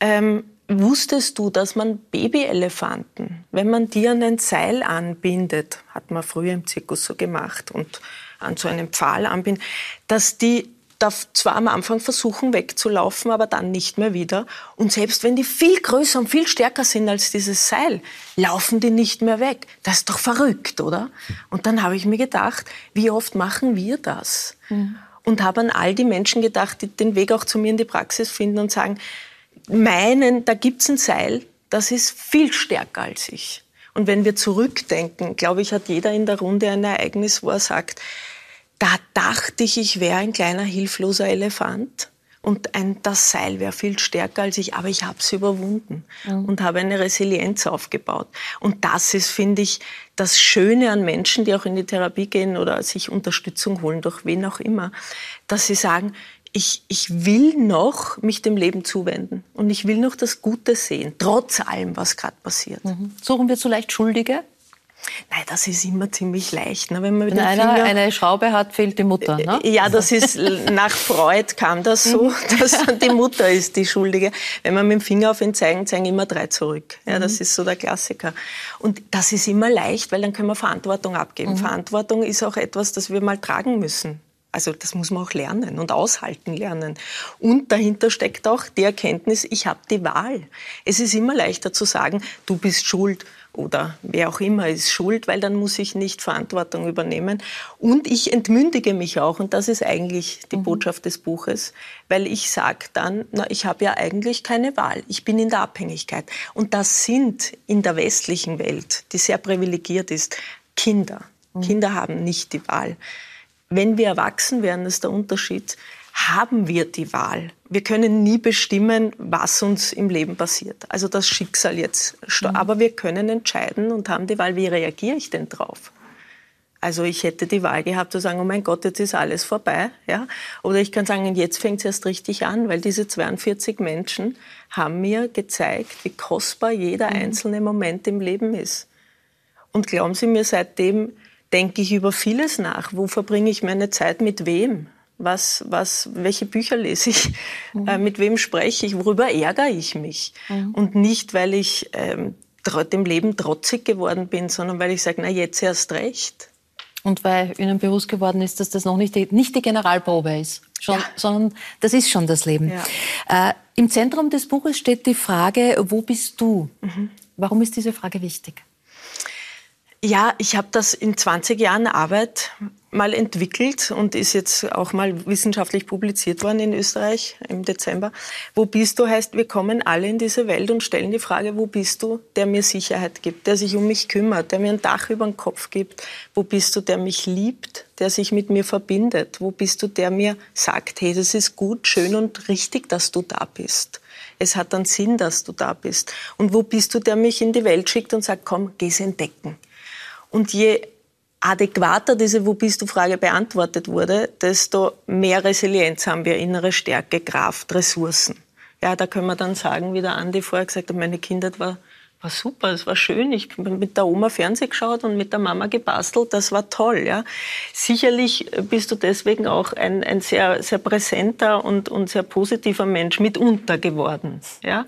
ähm, wusstest du, dass man Babyelefanten, wenn man die an ein Seil anbindet, hat man früher im Zirkus so gemacht und an so einen Pfahl anbindet, dass die darf zwar am Anfang versuchen wegzulaufen, aber dann nicht mehr wieder. Und selbst wenn die viel größer und viel stärker sind als dieses Seil, laufen die nicht mehr weg. Das ist doch verrückt, oder? Und dann habe ich mir gedacht, wie oft machen wir das? Mhm. Und habe an all die Menschen gedacht, die den Weg auch zu mir in die Praxis finden und sagen, meinen, da gibt's ein Seil, das ist viel stärker als ich. Und wenn wir zurückdenken, glaube ich, hat jeder in der Runde ein Ereignis, wo er sagt, da dachte ich, ich wäre ein kleiner hilfloser Elefant und ein, das Seil wäre viel stärker als ich, aber ich habe es überwunden mhm. und habe eine Resilienz aufgebaut. Und das ist, finde ich, das Schöne an Menschen, die auch in die Therapie gehen oder sich Unterstützung holen, durch wen auch immer, dass sie sagen, ich, ich will noch mich dem Leben zuwenden und ich will noch das Gute sehen, trotz allem, was gerade passiert. Mhm. Suchen wir zu leicht Schuldige? Nein, das ist immer ziemlich leicht. Ne? Wenn, man Wenn einer Finger, eine Schraube hat, fehlt die Mutter. Ne? Äh, ja, das ist nach Freud kam das so, mhm. [laughs] dass die Mutter ist die Schuldige. Wenn man mit dem Finger auf ihn zeigen, zeigen immer drei zurück. Ja, das mhm. ist so der Klassiker. Und das ist immer leicht, weil dann können wir Verantwortung abgeben. Mhm. Verantwortung ist auch etwas, das wir mal tragen müssen. Also das muss man auch lernen und aushalten lernen. Und dahinter steckt auch die Erkenntnis, ich habe die Wahl. Es ist immer leichter zu sagen, du bist schuld oder wer auch immer ist schuld, weil dann muss ich nicht Verantwortung übernehmen. Und ich entmündige mich auch, und das ist eigentlich die mhm. Botschaft des Buches, weil ich sage dann, na, ich habe ja eigentlich keine Wahl, ich bin in der Abhängigkeit. Und das sind in der westlichen Welt, die sehr privilegiert ist, Kinder. Mhm. Kinder haben nicht die Wahl. Wenn wir erwachsen werden, ist der Unterschied, haben wir die Wahl. Wir können nie bestimmen, was uns im Leben passiert. Also das Schicksal jetzt. Mhm. Aber wir können entscheiden und haben die Wahl, wie reagiere ich denn drauf? Also ich hätte die Wahl gehabt zu sagen, oh mein Gott, jetzt ist alles vorbei. Ja? Oder ich kann sagen, jetzt fängt es erst richtig an, weil diese 42 Menschen haben mir gezeigt, wie kostbar jeder mhm. einzelne Moment im Leben ist. Und glauben Sie mir, seitdem denke ich über vieles nach. Wo verbringe ich meine Zeit mit wem? Was, was, welche Bücher lese ich, mhm. äh, mit wem spreche ich, worüber ärgere ich mich. Mhm. Und nicht, weil ich ähm, dem Leben trotzig geworden bin, sondern weil ich sage, na jetzt erst recht. Und weil Ihnen bewusst geworden ist, dass das noch nicht die, nicht die Generalprobe ist, schon, ja. sondern das ist schon das Leben. Ja. Äh, Im Zentrum des Buches steht die Frage, wo bist du? Mhm. Warum ist diese Frage wichtig? Ja, ich habe das in 20 Jahren Arbeit mal entwickelt und ist jetzt auch mal wissenschaftlich publiziert worden in Österreich im Dezember. Wo bist du heißt, wir kommen alle in diese Welt und stellen die Frage, wo bist du, der mir Sicherheit gibt, der sich um mich kümmert, der mir ein Dach über den Kopf gibt. Wo bist du, der mich liebt, der sich mit mir verbindet? Wo bist du, der mir sagt, hey, das ist gut, schön und richtig, dass du da bist. Es hat einen Sinn, dass du da bist. Und wo bist du, der mich in die Welt schickt und sagt, komm, geh's entdecken. Und je adäquater diese Wo bist du Frage beantwortet wurde, desto mehr Resilienz haben wir, innere Stärke, Kraft, Ressourcen. Ja, da können wir dann sagen, wie der Andi vorher gesagt hat, meine Kindheit war, war super, es war schön. Ich habe mit der Oma Fernseh geschaut und mit der Mama gebastelt, das war toll. Ja. Sicherlich bist du deswegen auch ein, ein sehr, sehr präsenter und, und sehr positiver Mensch mitunter geworden. Ja.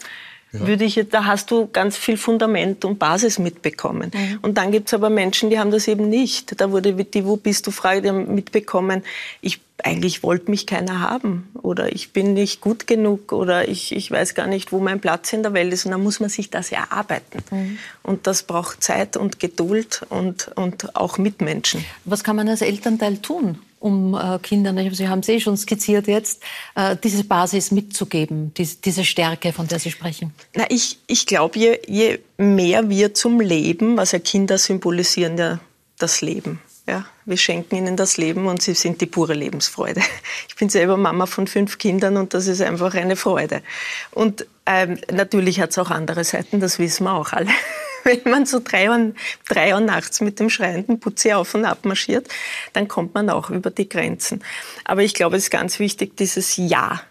Ja. Würde ich, da hast du ganz viel Fundament und Basis mitbekommen. Mhm. Und dann gibt's aber Menschen, die haben das eben nicht. Da wurde die Wo bist du Frage, die haben mitbekommen, ich eigentlich wollte mich keiner haben oder ich bin nicht gut genug oder ich, ich weiß gar nicht, wo mein Platz in der Welt ist. Und dann muss man sich das erarbeiten. Mhm. Und das braucht Zeit und Geduld und, und auch Mitmenschen. Was kann man als Elternteil tun, um äh, Kindern, Sie haben es eh schon skizziert jetzt, äh, diese Basis mitzugeben, diese, diese Stärke, von der Sie sprechen? Na, ich, ich glaube, je, je mehr wir zum Leben, ja Kinder symbolisieren ja das Leben, ja, wir schenken ihnen das Leben und sie sind die pure Lebensfreude. [laughs] Ich bin selber Mama von fünf Kindern und das ist einfach eine Freude. Und ähm, natürlich hat es auch andere Seiten, das wissen wir auch alle. [laughs] [laughs] Wenn man so drei Uhr, drei Uhr nachts mit dem schreienden Putzi auf und ab marschiert, dann kommt man auch über die Grenzen. Aber ich glaube, es ist ganz wichtig, dieses Ja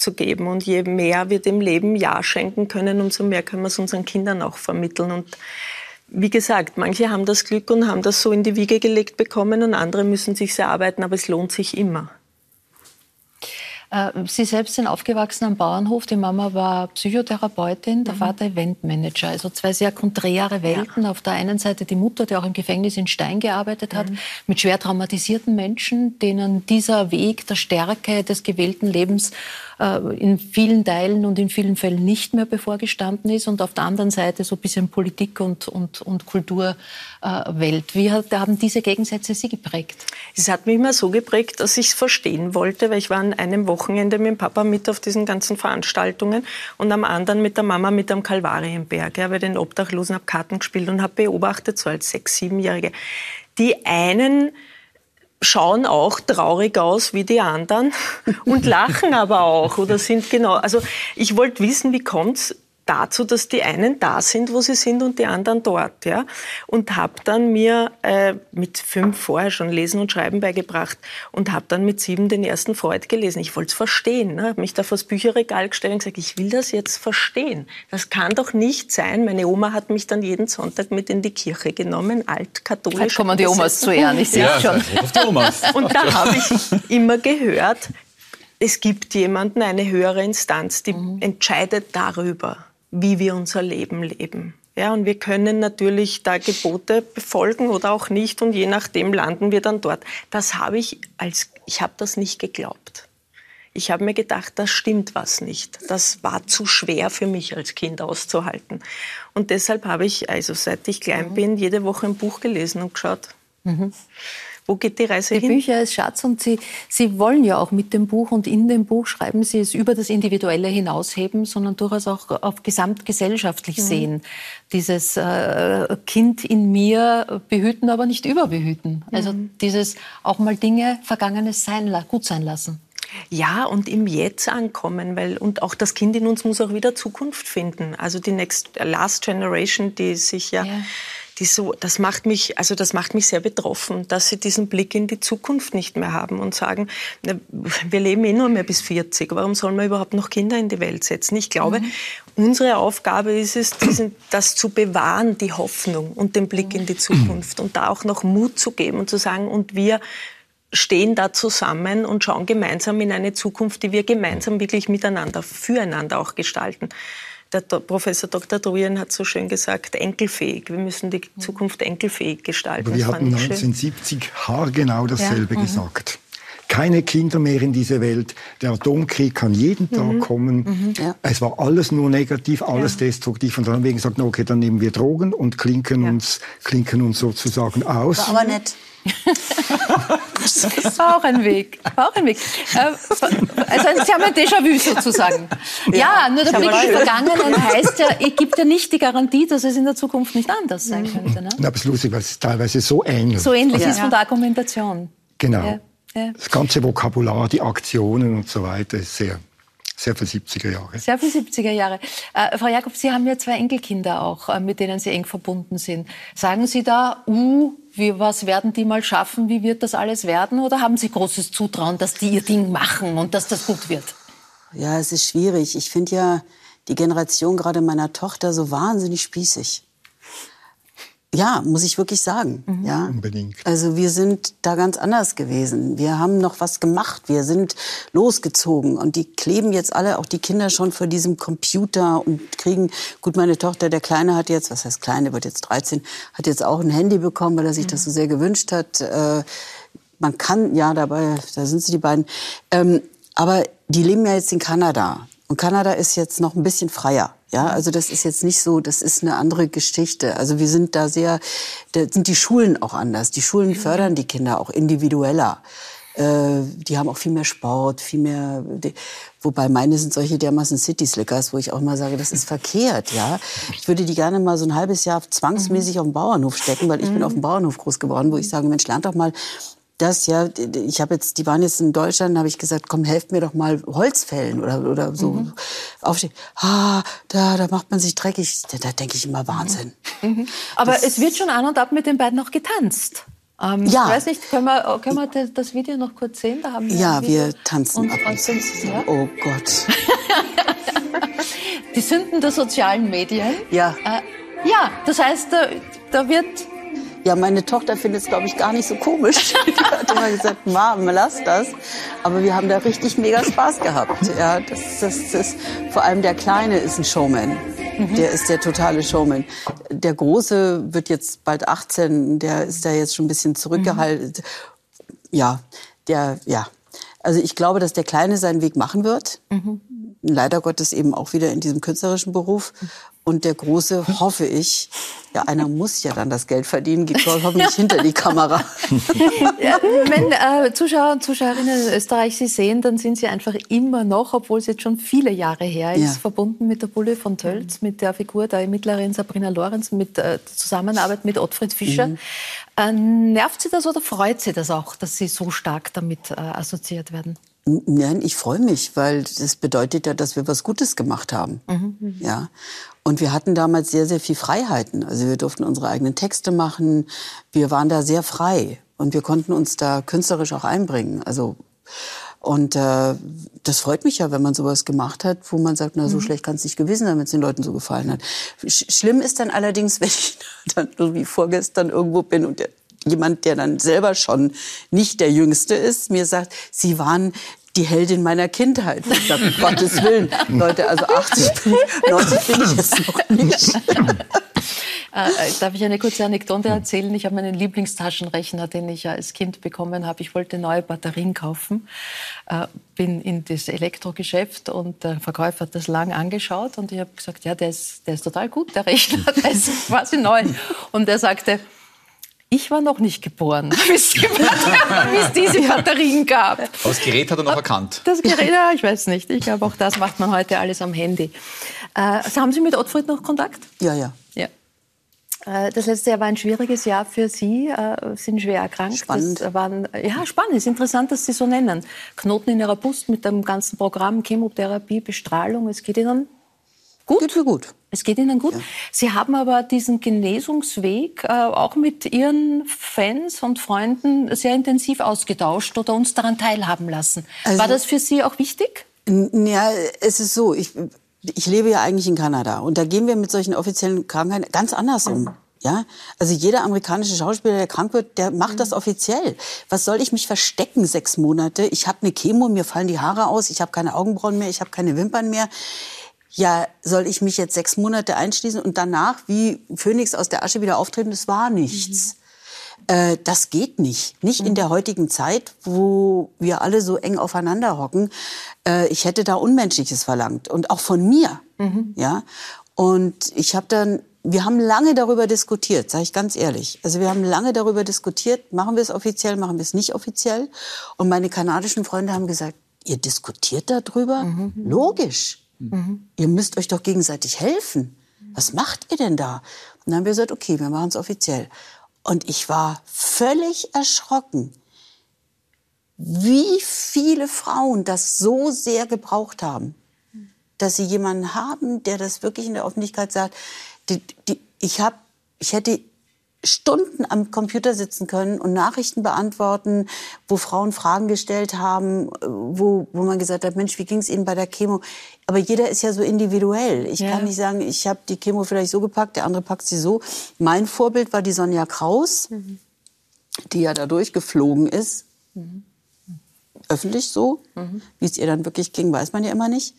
zu geben. Und je mehr wir dem Leben Ja schenken können, umso mehr können wir es unseren Kindern auch vermitteln. Und wie gesagt, manche haben das Glück und haben das so in die Wiege gelegt bekommen und andere müssen sich erarbeiten, aber es lohnt sich immer. Äh, Sie selbst sind aufgewachsen am Bauernhof. Die Mama war Psychotherapeutin, der mhm. Vater Eventmanager. Also zwei sehr konträre Welten. Ja. Auf der einen Seite die Mutter, die auch im Gefängnis in Stein gearbeitet hat, mhm. mit schwer traumatisierten Menschen, denen dieser Weg der Stärke des gewählten Lebens äh, in vielen Teilen und in vielen Fällen nicht mehr bevorgestanden ist und auf der anderen Seite so ein bisschen Politik und, und, und Kulturwelt. Wie hat, haben diese Gegensätze Sie geprägt? Es hat mich immer so geprägt, dass ich es verstehen wollte, weil ich war an einem Wochenende mit dem Papa mit auf diesen ganzen Veranstaltungen und am anderen mit der Mama mit am Kalvarienberg. Ich habe den Obdachlosen, habe Karten gespielt und habe beobachtet, so als sechs, siebenjährige, die einen schauen auch traurig aus wie die anderen [laughs] und lachen aber auch oder sind genau. Also ich wollte wissen, wie kommt's dazu, dass die einen da sind, wo sie sind und die anderen dort, ja. Und habe dann mir äh, mit fünf vorher schon Lesen und Schreiben beigebracht und habe dann mit sieben den ersten Freud gelesen. Ich wollte es verstehen, ne? habe mich da vors Bücherregal gestellt und gesagt, ich will das jetzt verstehen. Das kann doch nicht sein. Meine Oma hat mich dann jeden Sonntag mit in die Kirche genommen, altkatholisch. Halt kommen die Omas zu ehren, ich sehe ja, schon. [laughs] Und da habe ich immer gehört, es gibt jemanden, eine höhere Instanz, die mhm. entscheidet darüber wie wir unser Leben leben. Ja, und wir können natürlich da Gebote befolgen oder auch nicht und je nachdem landen wir dann dort. Das habe ich als, ich habe das nicht geglaubt. Ich habe mir gedacht, das stimmt was nicht. Das war zu schwer für mich als Kind auszuhalten. Und deshalb habe ich, also seit ich klein mhm. bin, jede Woche ein Buch gelesen und geschaut. Mhm. Wo geht die Reise die hin? Die Bücher ist Schatz und Sie, Sie wollen ja auch mit dem Buch und in dem Buch schreiben Sie es über das Individuelle hinausheben, sondern durchaus auch auf gesamtgesellschaftlich mhm. sehen. Dieses äh, Kind in mir behüten, aber nicht überbehüten. Also mhm. dieses auch mal Dinge Vergangenes sein, gut sein lassen. Ja, und im Jetzt ankommen, weil und auch das Kind in uns muss auch wieder Zukunft finden. Also die Next Last Generation, die sich ja, ja die so, das macht mich, also das macht mich sehr betroffen, dass sie diesen Blick in die Zukunft nicht mehr haben und sagen, wir leben eh nur mehr bis 40, warum sollen wir überhaupt noch Kinder in die Welt setzen? Ich glaube, mhm. unsere Aufgabe ist es, diesen, das zu bewahren, die Hoffnung und den Blick in die Zukunft und da auch noch Mut zu geben und zu sagen, und wir stehen da zusammen und schauen gemeinsam in eine Zukunft, die wir gemeinsam wirklich miteinander, füreinander auch gestalten der Professor Dr. Druyen hat so schön gesagt, enkelfähig. Wir müssen die Zukunft enkelfähig gestalten. Aber wir hatten 1970 haargenau dasselbe ja. Mhm. gesagt. Keine Kinder mehr in diese Welt. Der Atomkrieg kann jeden Tag mhm. kommen. Mhm. Ja. Es war alles nur negativ, alles ja. destruktiv. Und dann haben wir gesagt, okay, dann nehmen wir Drogen und klinken, uns, klinken uns sozusagen aus. War aber nett das war auch ein Weg. War auch ein Weg. Äh, also Sie haben ein Déjà-vu sozusagen. Ja, ja nur der Blick in die Vergangenheit heißt ja, es gibt ja nicht die Garantie, dass es in der Zukunft nicht anders sein mhm. könnte. Ne? Ja, aber es ist lustig, weil es teilweise so ähnlich So ähnlich ja. ist von der Argumentation. Genau. Ja. Das ganze Vokabular, die Aktionen und so weiter ist sehr sehr viel 70er Jahre. Sehr viel 70er Jahre. Äh, Frau Jakob, Sie haben ja zwei Enkelkinder auch, äh, mit denen Sie eng verbunden sind. Sagen Sie da, uh, wie, was werden die mal schaffen? Wie wird das alles werden? Oder haben Sie großes Zutrauen, dass die ihr Ding machen und dass das gut wird? Ja, es ist schwierig. Ich finde ja die Generation gerade meiner Tochter so wahnsinnig spießig. Ja, muss ich wirklich sagen. Mhm. Ja, unbedingt. Also wir sind da ganz anders gewesen. Wir haben noch was gemacht. Wir sind losgezogen und die kleben jetzt alle, auch die Kinder schon vor diesem Computer und kriegen. Gut, meine Tochter, der Kleine hat jetzt, was heißt Kleine, wird jetzt 13, hat jetzt auch ein Handy bekommen, weil er sich mhm. das so sehr gewünscht hat. Äh, man kann ja dabei, da sind sie die beiden. Ähm, aber die leben ja jetzt in Kanada und Kanada ist jetzt noch ein bisschen freier. Ja, also das ist jetzt nicht so, das ist eine andere Geschichte. Also wir sind da sehr, da sind die Schulen auch anders. Die Schulen fördern die Kinder auch individueller. Äh, die haben auch viel mehr Sport, viel mehr, die, wobei meine sind solche dermaßen City Slickers, wo ich auch mal sage, das ist verkehrt, ja. Ich würde die gerne mal so ein halbes Jahr zwangsmäßig auf den Bauernhof stecken, weil ich bin auf dem Bauernhof groß geworden, wo ich sage, Mensch, lernt doch mal das ja, ich habe jetzt, die waren jetzt in Deutschland, habe ich gesagt, komm, helft mir doch mal Holz fällen oder oder so mhm. aufstehen. Ah, da da macht man sich dreckig. Da, da denke ich immer Wahnsinn. Mhm. mhm. Aber das, es wird schon an und ab mit den beiden noch getanzt. Ähm, ja. Ich weiß nicht, können wir, können wir das Video noch kurz sehen? Da haben wir ja, wir tanzen ab und zu. Ja? Oh Gott. [laughs] Die Sünden der sozialen Medien. Ja. Äh, ja, das heißt, da, da wird ja, meine Tochter findet es, glaube ich, gar nicht so komisch. [laughs] Die hat immer gesagt, Mom, lass das. Aber wir haben da richtig mega Spaß gehabt. Ja, das, das, das, vor allem der Kleine ist ein Showman. Mhm. Der ist der totale Showman. Der Große wird jetzt bald 18, der ist da jetzt schon ein bisschen zurückgehalten. Mhm. Ja, der, ja. Also ich glaube, dass der Kleine seinen Weg machen wird. Mhm. Leider Gottes eben auch wieder in diesem künstlerischen Beruf. Und der Große, hoffe ich, ja, einer muss ja dann das Geld verdienen, geht hoffentlich hinter die Kamera. [laughs] Ja, wenn äh, Zuschauer und Zuschauerinnen in Österreich Sie sehen, dann sind Sie einfach immer noch, obwohl es jetzt schon viele Jahre her ist, ja. verbunden mit der Bulle von Tölz, mit der Figur der Ermittlerin Sabrina Lorenz, mit äh, der Zusammenarbeit mit Ottfried Fischer. Mhm. Äh, nervt Sie das oder freut Sie das auch, dass Sie so stark damit äh, assoziiert werden? Nein, ich freue mich, weil das bedeutet ja, dass wir was Gutes gemacht haben. Mhm. Ja. Und wir hatten damals sehr, sehr viel Freiheiten. Also wir durften unsere eigenen Texte machen. Wir waren da sehr frei und wir konnten uns da künstlerisch auch einbringen. Also und äh, das freut mich ja, wenn man sowas gemacht hat, wo man sagt, na so mhm. schlecht kann es nicht gewesen sein, wenn es den Leuten so gefallen hat. Sch schlimm ist dann allerdings, [laughs] wenn ich dann irgendwie vorgestern irgendwo bin und der, jemand, der dann selber schon nicht der Jüngste ist, mir sagt, Sie waren die Heldin meiner Kindheit. Ich sage, um Gottes Willen, Leute, also 80 bin ich, 90 bin ich jetzt noch nicht. Äh, darf ich eine kurze Anekdote erzählen? Ich habe meinen Lieblingstaschenrechner, den ich ja als Kind bekommen habe. Ich wollte neue Batterien kaufen, äh, bin in das Elektrogeschäft und der Verkäufer hat das lang angeschaut und ich habe gesagt, ja, der ist, der ist total gut, der Rechner, [laughs] der ist quasi neu. Und er sagte, ich war noch nicht geboren, [laughs] wie es diese Batterien gab. Aber das Gerät hat er noch erkannt. Das Gerät, ja, ich weiß nicht. Ich glaube, auch das macht man heute alles am Handy. Äh, also haben Sie mit Ottfried noch Kontakt? Ja, ja. ja. Äh, das letzte Jahr war ein schwieriges Jahr für Sie, äh, sind schwer erkrankt. Spannend. Das waren, ja, spannend. Es ist interessant, dass Sie so nennen. Knoten in Ihrer Brust mit dem ganzen Programm, Chemotherapie, Bestrahlung. Es geht Ihnen gut? Geht mir gut. Es geht Ihnen gut. Ja. Sie haben aber diesen Genesungsweg äh, auch mit Ihren Fans und Freunden sehr intensiv ausgetauscht oder uns daran teilhaben lassen. Also, War das für Sie auch wichtig? Ja, es ist so. Ich, ich lebe ja eigentlich in Kanada und da gehen wir mit solchen offiziellen Krankheiten ganz anders um. Mhm. Ja, also jeder amerikanische Schauspieler, der krank wird, der macht mhm. das offiziell. Was soll ich mich verstecken sechs Monate? Ich habe eine Chemo, mir fallen die Haare aus, ich habe keine Augenbrauen mehr, ich habe keine Wimpern mehr ja, soll ich mich jetzt sechs Monate einschließen und danach wie Phönix aus der Asche wieder auftreten? Das war nichts. Mhm. Äh, das geht nicht. Nicht mhm. in der heutigen Zeit, wo wir alle so eng aufeinander hocken. Äh, ich hätte da Unmenschliches verlangt und auch von mir. Mhm. Ja. Und ich habe dann wir haben lange darüber diskutiert, sage ich ganz ehrlich. Also wir haben lange darüber diskutiert, machen wir es offiziell, machen wir es nicht offiziell. Und meine kanadischen Freunde haben gesagt, ihr diskutiert darüber? Mhm. Logisch. Mhm. Ihr müsst euch doch gegenseitig helfen. Was macht ihr denn da? Und dann haben wir gesagt, okay, wir machen es offiziell. Und ich war völlig erschrocken, wie viele Frauen das so sehr gebraucht haben, dass sie jemanden haben, der das wirklich in der Öffentlichkeit sagt. Die, die, ich, hab, ich hätte Stunden am Computer sitzen können und Nachrichten beantworten, wo Frauen Fragen gestellt haben, wo, wo man gesagt hat, Mensch, wie ging es Ihnen bei der Chemo? Aber jeder ist ja so individuell. Ich ja. kann nicht sagen, ich habe die Chemo vielleicht so gepackt, der andere packt sie so. Mein Vorbild war die Sonja Kraus, mhm. die ja da durchgeflogen ist. Mhm. Öffentlich so. Mhm. Wie es ihr dann wirklich ging, weiß man ja immer nicht.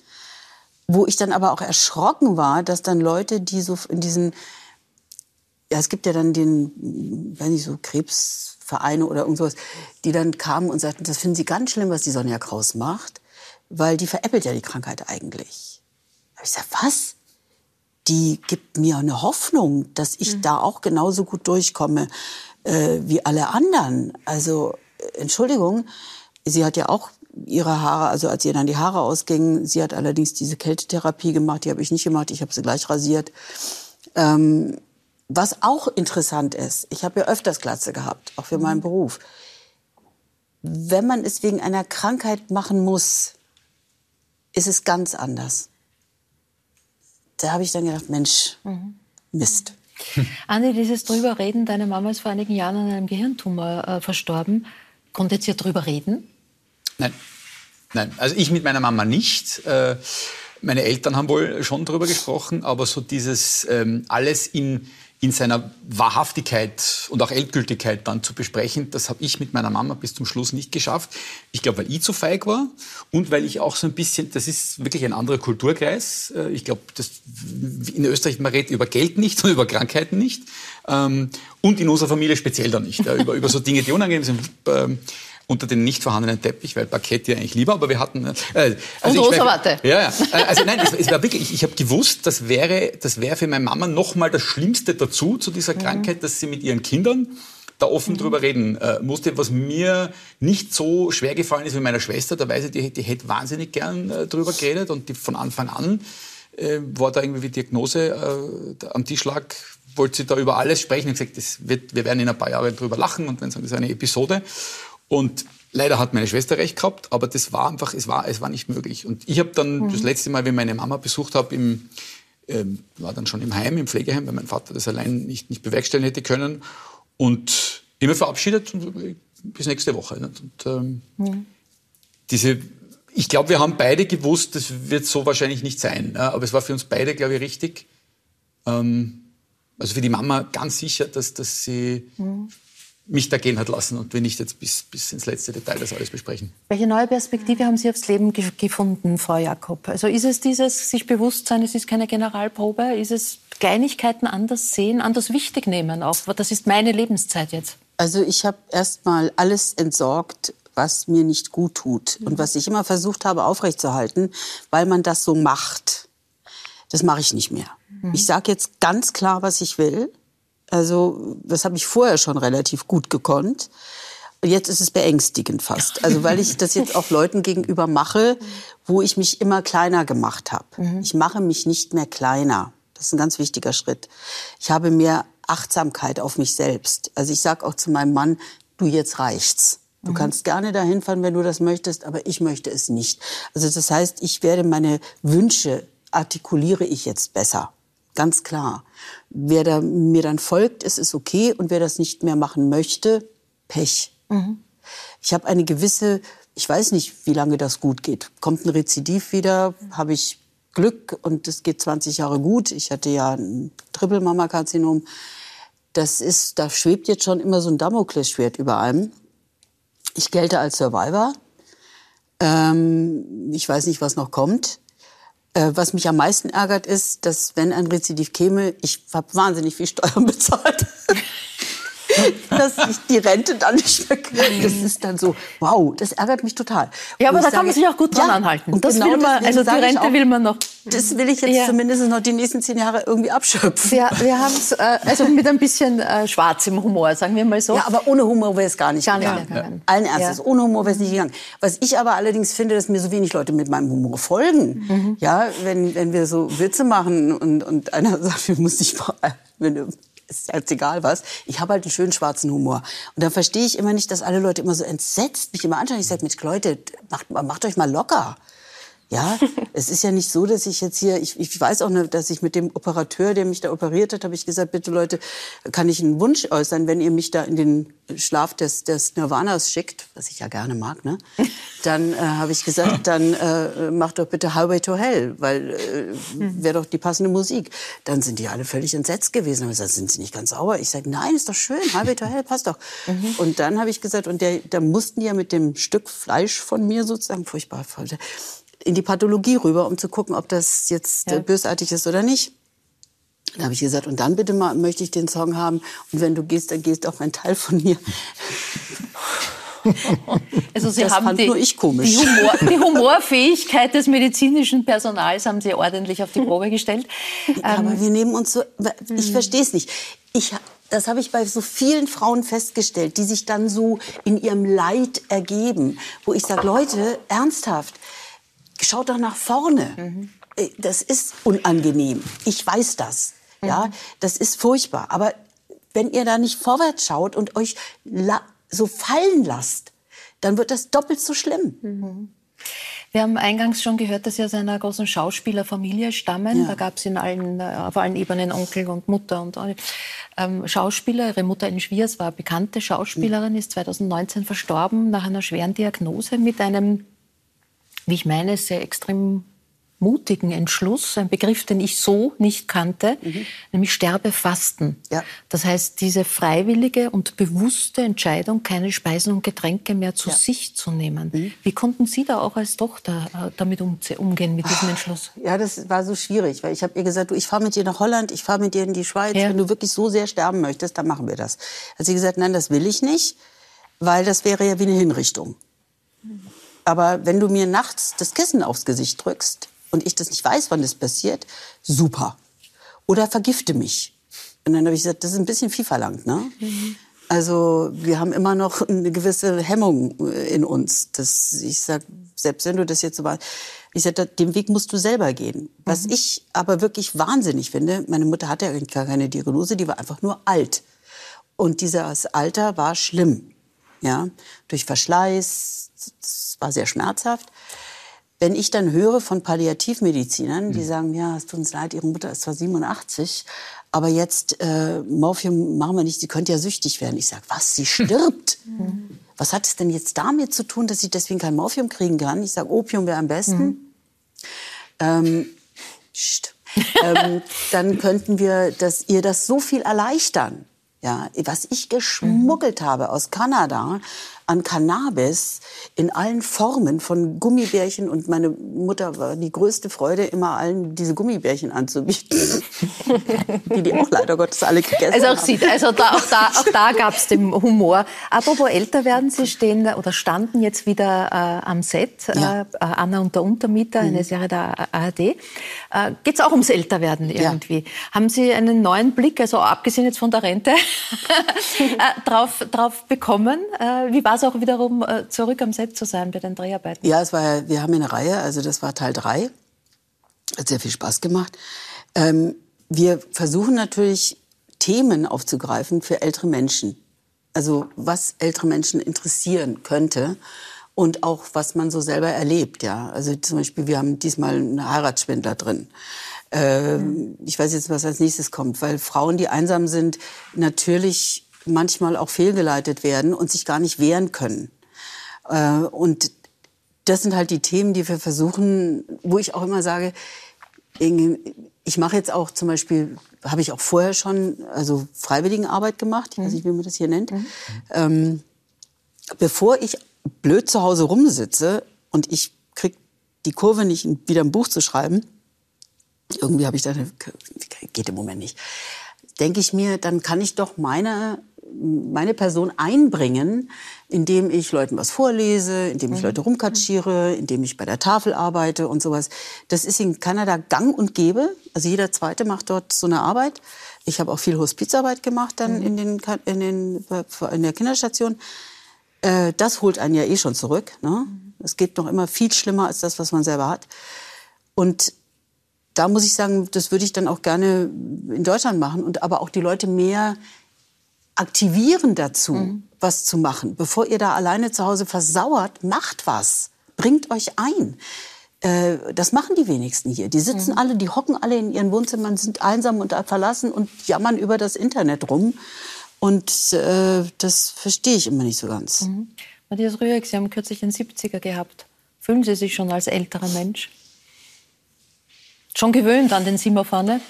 Wo ich dann aber auch erschrocken war, dass dann Leute, die so in diesen ja, es gibt ja dann den, weiß nicht, so Krebsvereine oder irgendwas, die dann kamen und sagten, das finden sie ganz schlimm, was die Sonja Kraus macht, weil die veräppelt ja die Krankheit eigentlich. Da hab ich gesagt, was? Die gibt mir eine Hoffnung, dass ich mhm. da auch genauso gut durchkomme äh, wie alle anderen. Also, Entschuldigung, sie hat ja auch ihre Haare, also als ihr dann die Haare ausgingen, sie hat allerdings diese Kältetherapie gemacht, die habe ich nicht gemacht, ich habe sie gleich rasiert. Ähm, was auch interessant ist, ich habe ja öfters Glatze gehabt, auch für meinen mhm. Beruf. Wenn man es wegen einer Krankheit machen muss, ist es ganz anders. Da habe ich dann gedacht, Mensch, mhm. Mist. [laughs] Andi, dieses drüber reden, deine Mama ist vor einigen Jahren an einem Gehirntumor äh, verstorben. Konntet ihr drüber reden? Nein. Nein, also ich mit meiner Mama nicht. Äh, meine Eltern haben wohl schon drüber gesprochen, aber so dieses ähm, alles in in seiner Wahrhaftigkeit und auch Endgültigkeit dann zu besprechen, das habe ich mit meiner Mama bis zum Schluss nicht geschafft. Ich glaube, weil ich zu feig war und weil ich auch so ein bisschen, das ist wirklich ein anderer Kulturkreis. Äh, ich glaube, in Österreich, man redet über Geld nicht und [laughs] über Krankheiten nicht. Ähm, und in unserer Familie speziell dann nicht. Über, über so Dinge, die unangenehm sind ähm, unter den nicht vorhandenen Teppich, weil Parkett ja eigentlich lieber, aber wir hatten... Äh, also Und rosa Watte. Ja, ja. Äh, also nein, es, es war wirklich, ich, ich habe gewusst, das wäre, das wäre für meine Mama nochmal das Schlimmste dazu, zu dieser mhm. Krankheit, dass sie mit ihren Kindern da offen mhm. drüber reden äh, musste, was mir nicht so schwer gefallen ist wie meiner Schwester. Da weiß ich, die, die hätte wahnsinnig gern äh, drüber geredet und die von Anfang an äh, war da irgendwie die Diagnose äh, am Tisch lag, wollte sie da über alles sprechen und gesagt, das wird, wir werden in ein paar Jahren drüber lachen und wenn sagen, das ist eine Episode. Und leider hat meine Schwester recht gehabt, aber das war einfach, es war, es war nicht möglich. Und ich habe dann mhm. das letzte Mal, wenn meine Mama besucht habe, im, ähm, war dann schon im Heim, im Pflegeheim, weil mein Vater das allein nicht, nicht bewerkstelligen hätte können. Und immer verabschiedet und bis nächste Woche. Und, ähm, mhm. diese, ich glaube, wir haben beide gewusst, das wird so wahrscheinlich nicht sein. Aber es war für uns beide, glaube ich, richtig. Ähm, also für die Mama ganz sicher, dass, dass sie mhm mich da gehen hat lassen und wir nicht jetzt bis, bis ins letzte Detail das alles besprechen. Welche neue Perspektive haben Sie aufs Leben ge gefunden, Frau Jakob? Also ist es dieses sich bewusst sein, es ist keine Generalprobe? Ist es Kleinigkeiten anders sehen, anders wichtig nehmen? Auch das ist meine Lebenszeit jetzt. Also ich habe erst mal alles entsorgt, was mir nicht gut tut mhm. und was ich immer versucht habe aufrechtzuerhalten, weil man das so macht. Das mache ich nicht mehr. Mhm. Ich sage jetzt ganz klar, was ich will also das habe ich vorher schon relativ gut gekonnt. Jetzt ist es beängstigend fast. Also weil ich das jetzt auch Leuten gegenüber mache, wo ich mich immer kleiner gemacht habe. Mhm. Ich mache mich nicht mehr kleiner. Das ist ein ganz wichtiger Schritt. Ich habe mehr Achtsamkeit auf mich selbst. Also ich sage auch zu meinem Mann, du jetzt reicht's. Du mhm. kannst gerne dahin fahren, wenn du das möchtest, aber ich möchte es nicht. Also das heißt, ich werde meine Wünsche artikuliere ich jetzt besser. Ganz klar. Wer da mir dann folgt, ist es okay. Und wer das nicht mehr machen möchte, Pech. Mhm. Ich habe eine gewisse, ich weiß nicht, wie lange das gut geht. Kommt ein Rezidiv wieder, habe ich Glück und es geht 20 Jahre gut. Ich hatte ja ein Triple-Mammakarzinom. Das ist, da schwebt jetzt schon immer so ein Damoklesschwert über allem. Ich gelte als Survivor. Ähm, ich weiß nicht, was noch kommt. Äh, was mich am meisten ärgert, ist, dass wenn ein Rezidiv käme, ich habe wahnsinnig viel Steuern [laughs] bezahlt. [laughs] dass ich die Rente dann nicht mehr kriege. Das ist dann so, wow, das ärgert mich total. Ja, aber da sage, kann man sich auch gut dran ja, anhalten. Und das genau will man, also die Rente auch, will man noch. Das will ich jetzt ja. zumindest noch die nächsten zehn Jahre irgendwie abschöpfen. Wir, wir haben es äh, also mit ein bisschen äh, schwarzem Humor, sagen wir mal so. Ja, aber ohne Humor wäre es gar nicht gar gegangen. Nicht gegangen. Allen Ernstes, ja. ohne Humor wäre es nicht gegangen. Was ich aber allerdings finde, dass mir so wenig Leute mit meinem Humor folgen. Mhm. Ja, wenn, wenn wir so Witze machen und, und einer [laughs] sagt, wir muss nicht mal, wenn du ist jetzt egal was. Ich habe halt einen schönen schwarzen Humor. Und dann verstehe ich immer nicht, dass alle Leute immer so entsetzt mich immer anschauen. Ich sage, mit Leute, macht, macht euch mal locker. Ja, [laughs] es ist ja nicht so, dass ich jetzt hier, ich, ich weiß auch, nicht, dass ich mit dem Operateur, der mich da operiert hat, habe ich gesagt, bitte Leute, kann ich einen Wunsch äußern, wenn ihr mich da in den Schlaf des, des Nirvanas schickt, was ich ja gerne mag, ne? [laughs] Dann äh, habe ich gesagt, dann äh, macht doch bitte Highway to Hell, weil äh, wäre doch die passende Musik. Dann sind die alle völlig entsetzt gewesen. Und gesagt, sind sie nicht ganz sauer? Ich sage, nein, ist doch schön, Highway to Hell passt doch. Mhm. Und dann habe ich gesagt, und der, da mussten die ja mit dem Stück Fleisch von mir sozusagen furchtbar in die Pathologie rüber, um zu gucken, ob das jetzt ja. bösartig ist oder nicht. Da habe ich gesagt, und dann bitte mal möchte ich den Song haben. Und wenn du gehst, dann gehst auch ein Teil von mir. [laughs] Also Sie das haben die, nur ich komisch. Die, Humor, die, Humorfähigkeit des medizinischen Personals haben Sie ordentlich auf die Probe gestellt. Ja, aber ähm, wir nehmen uns so. Ich hm. verstehe es nicht. Ich, das habe ich bei so vielen Frauen festgestellt, die sich dann so in ihrem Leid ergeben, wo ich sage, Leute, ernsthaft, schaut doch nach vorne. Mhm. Das ist unangenehm. Ich weiß das. Mhm. Ja, das ist furchtbar. Aber wenn ihr da nicht vorwärts schaut und euch so fallen lasst, dann wird das doppelt so schlimm. Mhm. Wir haben eingangs schon gehört, dass Sie aus einer großen Schauspielerfamilie stammen. Ja. Da gab es in allen, äh, auf allen Ebenen Onkel und Mutter und ähm, Schauspieler. Ihre Mutter in Schwiers war bekannte Schauspielerin, ist 2019 verstorben nach einer schweren Diagnose mit einem wie ich meine, sehr extrem mutigen Entschluss, ein Begriff, den ich so nicht kannte, mhm. nämlich Sterbefasten. Ja. Das heißt, diese freiwillige und bewusste Entscheidung, keine Speisen und Getränke mehr zu ja. sich zu nehmen. Mhm. Wie konnten Sie da auch als Tochter äh, damit umgehen, mit diesem Entschluss? Ja, das war so schwierig, weil ich habe ihr gesagt, du, ich fahre mit dir nach Holland, ich fahre mit dir in die Schweiz. Ja. Wenn du wirklich so sehr sterben möchtest, dann machen wir das. Hat sie gesagt, nein, das will ich nicht, weil das wäre ja wie eine Hinrichtung. Mhm. Aber wenn du mir nachts das Kissen aufs Gesicht drückst und ich das nicht weiß, wann das passiert, super. Oder vergifte mich. Und dann habe ich gesagt, das ist ein bisschen viel verlangt, ne? Mhm. Also wir haben immer noch eine gewisse Hemmung äh, in uns. Das, ich sag, selbst wenn du das jetzt so war, ich sage, den Weg musst du selber gehen. Was mhm. ich aber wirklich wahnsinnig finde, meine Mutter hatte ja gar keine Diagnose, die war einfach nur alt. Und dieses Alter war schlimm. Ja, durch Verschleiß, das war sehr schmerzhaft. Wenn ich dann höre von Palliativmedizinern, die mhm. sagen, ja, es tut uns leid, Ihre Mutter ist zwar 87, aber jetzt äh, Morphium machen wir nicht, sie könnte ja süchtig werden. Ich sage, was, sie stirbt? Mhm. [laughs] Was hat es denn jetzt damit zu tun, dass sie deswegen kein Morphium kriegen kann? Ich sage, Opium wäre am besten. Mhm. Ähm, ähm, [laughs] dann könnten wir das, ihr das so viel erleichtern. Ja, was ich geschmuggelt mhm. habe aus Kanada an Cannabis in allen Formen von Gummibärchen und meine Mutter war die größte Freude, immer allen diese Gummibärchen anzubieten, [laughs] die die auch leider Gottes alle gegessen also auch haben. Sie, also da, auch da, auch da gab es den Humor. Apropos älter werden, Sie stehen oder standen jetzt wieder äh, am Set, ja. äh, Anna und der Untermieter, mhm. eine Serie der ARD. Äh, Geht es auch ums Älterwerden irgendwie? Ja. Haben Sie einen neuen Blick, also abgesehen jetzt von der Rente, [laughs] äh, drauf, drauf bekommen? Äh, wie war es auch wiederum, äh, zurück am Set zu sein bei den Dreharbeiten? Ja, es war, wir haben eine Reihe, also das war Teil 3. Hat sehr viel Spaß gemacht. Ähm, wir versuchen natürlich Themen aufzugreifen für ältere Menschen. Also was ältere Menschen interessieren könnte und auch was man so selber erlebt. Ja, also zum Beispiel wir haben diesmal einen Heiratsschwindler drin. Ähm, ich weiß jetzt, was als nächstes kommt, weil Frauen, die einsam sind, natürlich manchmal auch fehlgeleitet werden und sich gar nicht wehren können. Äh, und das sind halt die Themen, die wir versuchen, wo ich auch immer sage, ich mache jetzt auch zum Beispiel, habe ich auch vorher schon, also Freiwilligenarbeit gemacht, ich weiß nicht, wie man das hier nennt. Mhm. Ähm, bevor ich blöd zu Hause rumsitze und ich krieg die Kurve nicht, wieder ein Buch zu schreiben, irgendwie habe ich da, geht im Moment nicht, denke ich mir, dann kann ich doch meine meine Person einbringen, indem ich Leuten was vorlese, indem ich mhm. Leute rumkatschiere, indem ich bei der Tafel arbeite und sowas. Das ist in Kanada gang und gäbe. Also jeder Zweite macht dort so eine Arbeit. Ich habe auch viel Hospizarbeit gemacht dann mhm. in, den, in, den, in der Kinderstation. Äh, das holt einen ja eh schon zurück. Ne? Mhm. Es geht noch immer viel schlimmer als das, was man selber hat. Und da muss ich sagen, das würde ich dann auch gerne in Deutschland machen und aber auch die Leute mehr aktivieren dazu, mhm. was zu machen. Bevor ihr da alleine zu Hause versauert, macht was. Bringt euch ein. Äh, das machen die wenigsten hier. Die sitzen mhm. alle, die hocken alle in ihren Wohnzimmern, sind einsam und verlassen und jammern über das Internet rum. Und äh, das verstehe ich immer nicht so ganz. Mhm. Matthias Rüegg, Sie haben kürzlich den 70er gehabt. Fühlen Sie sich schon als älterer Mensch? Schon gewöhnt an den Simmer vorne?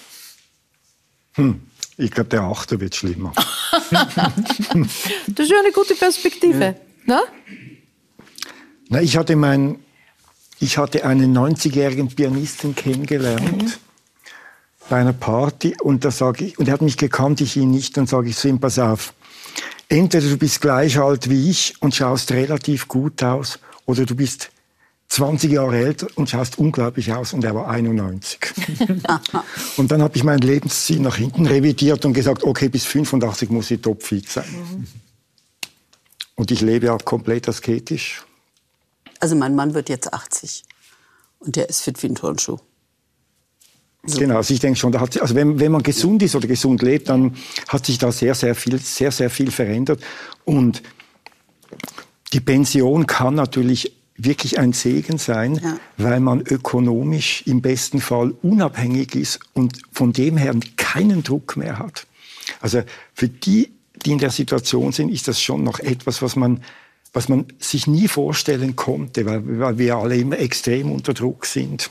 Hm. Ich glaube, der Achter wird schlimmer. [laughs] das ist ja eine gute Perspektive. Ja. Na? Na, ich hatte mein, ich hatte einen 90-jährigen Pianisten kennengelernt mhm. bei einer Party und da sage ich, und er hat mich gekannt, ich ihn nicht, dann sage ich zu ihm, pass auf, entweder du bist gleich alt wie ich und schaust relativ gut aus, oder du bist 20 Jahre älter und schaust unglaublich aus und er war 91. [laughs] und dann habe ich mein Lebensziel nach hinten revidiert und gesagt, okay, bis 85 muss ich topfit sein. Mhm. Und ich lebe ja komplett asketisch. Also mein Mann wird jetzt 80 und der ist fit wie ein Turnschuh. So. Genau, also ich denke schon, da hat, also wenn, wenn man gesund ist oder gesund lebt, dann hat sich da sehr, sehr viel, sehr, sehr viel verändert. Und die Pension kann natürlich wirklich ein Segen sein, ja. weil man ökonomisch im besten Fall unabhängig ist und von dem her keinen Druck mehr hat. Also für die, die in der Situation sind, ist das schon noch etwas, was man, was man sich nie vorstellen konnte, weil, weil wir alle immer extrem unter Druck sind.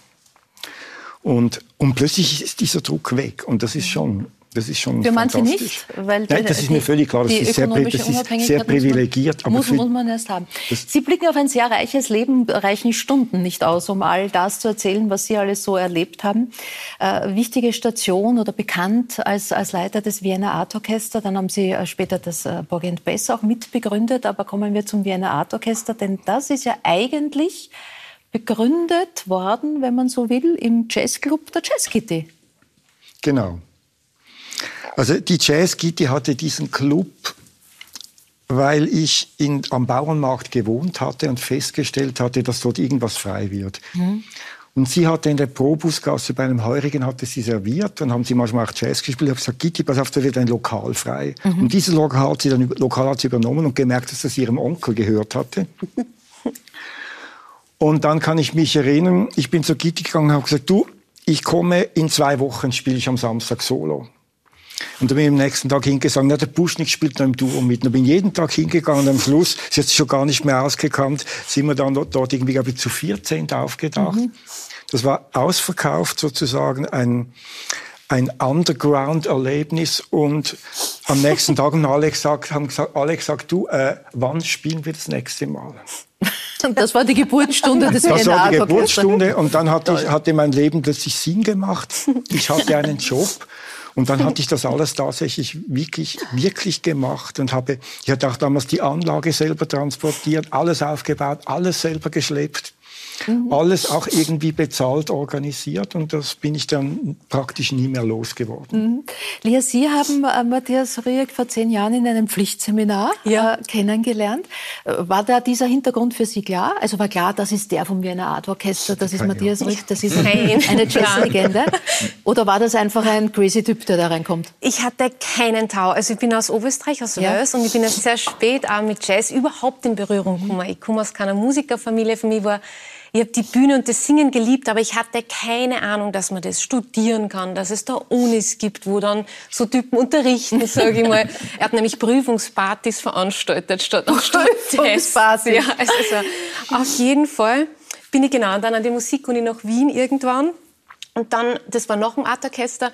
Und, und plötzlich ist dieser Druck weg und das ist schon das ist schon Für manche nicht, weil Nein, das ist mir völlig klar. Das ist sehr, das ist sehr privilegiert. Muss, muss, man erst haben. Sie blicken auf ein sehr reiches Leben, reichen Stunden nicht aus, um all das zu erzählen, was Sie alles so erlebt haben. Äh, wichtige Station oder bekannt als, als Leiter des Vienna Art Orchester. Dann haben Sie äh, später das äh, Borg Bess auch mitbegründet. Aber kommen wir zum Vienna Art Orchester, denn das ist ja eigentlich begründet worden, wenn man so will, im Jazzclub der Jazz Kitty. Genau. Also die Jazz Kitty hatte diesen Club, weil ich in, am Bauernmarkt gewohnt hatte und festgestellt hatte, dass dort irgendwas frei wird. Mhm. Und sie hatte in der Probusgasse bei einem Heurigen hatte sie serviert. Dann haben sie manchmal auch Jazz gespielt. Ich habe gesagt, Gitti, pass auf, da wird ein Lokal frei. Mhm. Und dieses Lokal hat sie dann Lokal hat sie übernommen und gemerkt, dass das ihrem Onkel gehört hatte. [laughs] und dann kann ich mich erinnern, ich bin zu Gitti gegangen und habe gesagt, du, ich komme in zwei Wochen, spiele ich am Samstag Solo. Und dann bin ich am nächsten Tag hingegangen, na, der Buschnick spielt noch im Duo mit. Und dann bin ich jeden Tag hingegangen und am Schluss, sie hat sich schon gar nicht mehr ausgekannt, sind wir dann dort irgendwie, glaube ich, zu 14 aufgedacht. Mhm. Das war ausverkauft sozusagen, ein, ein Underground-Erlebnis und am nächsten Tag haben alle gesagt, haben gesagt, alle gesagt du, äh, wann spielen wir das nächste Mal? [laughs] Das war die Geburtsstunde des Das war die Geburtsstunde und dann hatte, ich, hatte mein Leben plötzlich Sinn gemacht. Ich hatte einen Job und dann hatte ich das alles tatsächlich wirklich, wirklich gemacht und habe, ich hatte auch damals die Anlage selber transportiert, alles aufgebaut, alles selber geschleppt. Mhm. Alles auch irgendwie bezahlt, organisiert und das bin ich dann praktisch nie mehr losgeworden. Mhm. Lia, Sie haben äh, Matthias Rüegg vor zehn Jahren in einem Pflichtseminar ja. äh, kennengelernt. Äh, war da dieser Hintergrund für Sie klar? Also war klar, das ist der vom Wiener Art Orchester, das ist Matthias Rüegg, das ist eine Jazzlegende? Oder war das einfach ein crazy Typ, der da reinkommt? Ich hatte keinen Tau. Also ich bin aus Oberösterreich, aus ja. Wels und ich bin erst sehr spät auch mit Jazz überhaupt in Berührung gekommen. Ich komme aus keiner Musikerfamilie. Für mich war ich habe die Bühne und das Singen geliebt, aber ich hatte keine Ahnung, dass man das studieren kann, dass es da Unis gibt, wo dann so Typen unterrichten, [laughs] sage ich mal. Er hat nämlich Prüfungspartys veranstaltet statt Prüfungspartys. Ja, also, also auf jeden Fall bin ich genau dann an die Musikuni nach Wien irgendwann. Und dann, das war noch ein Artorchester,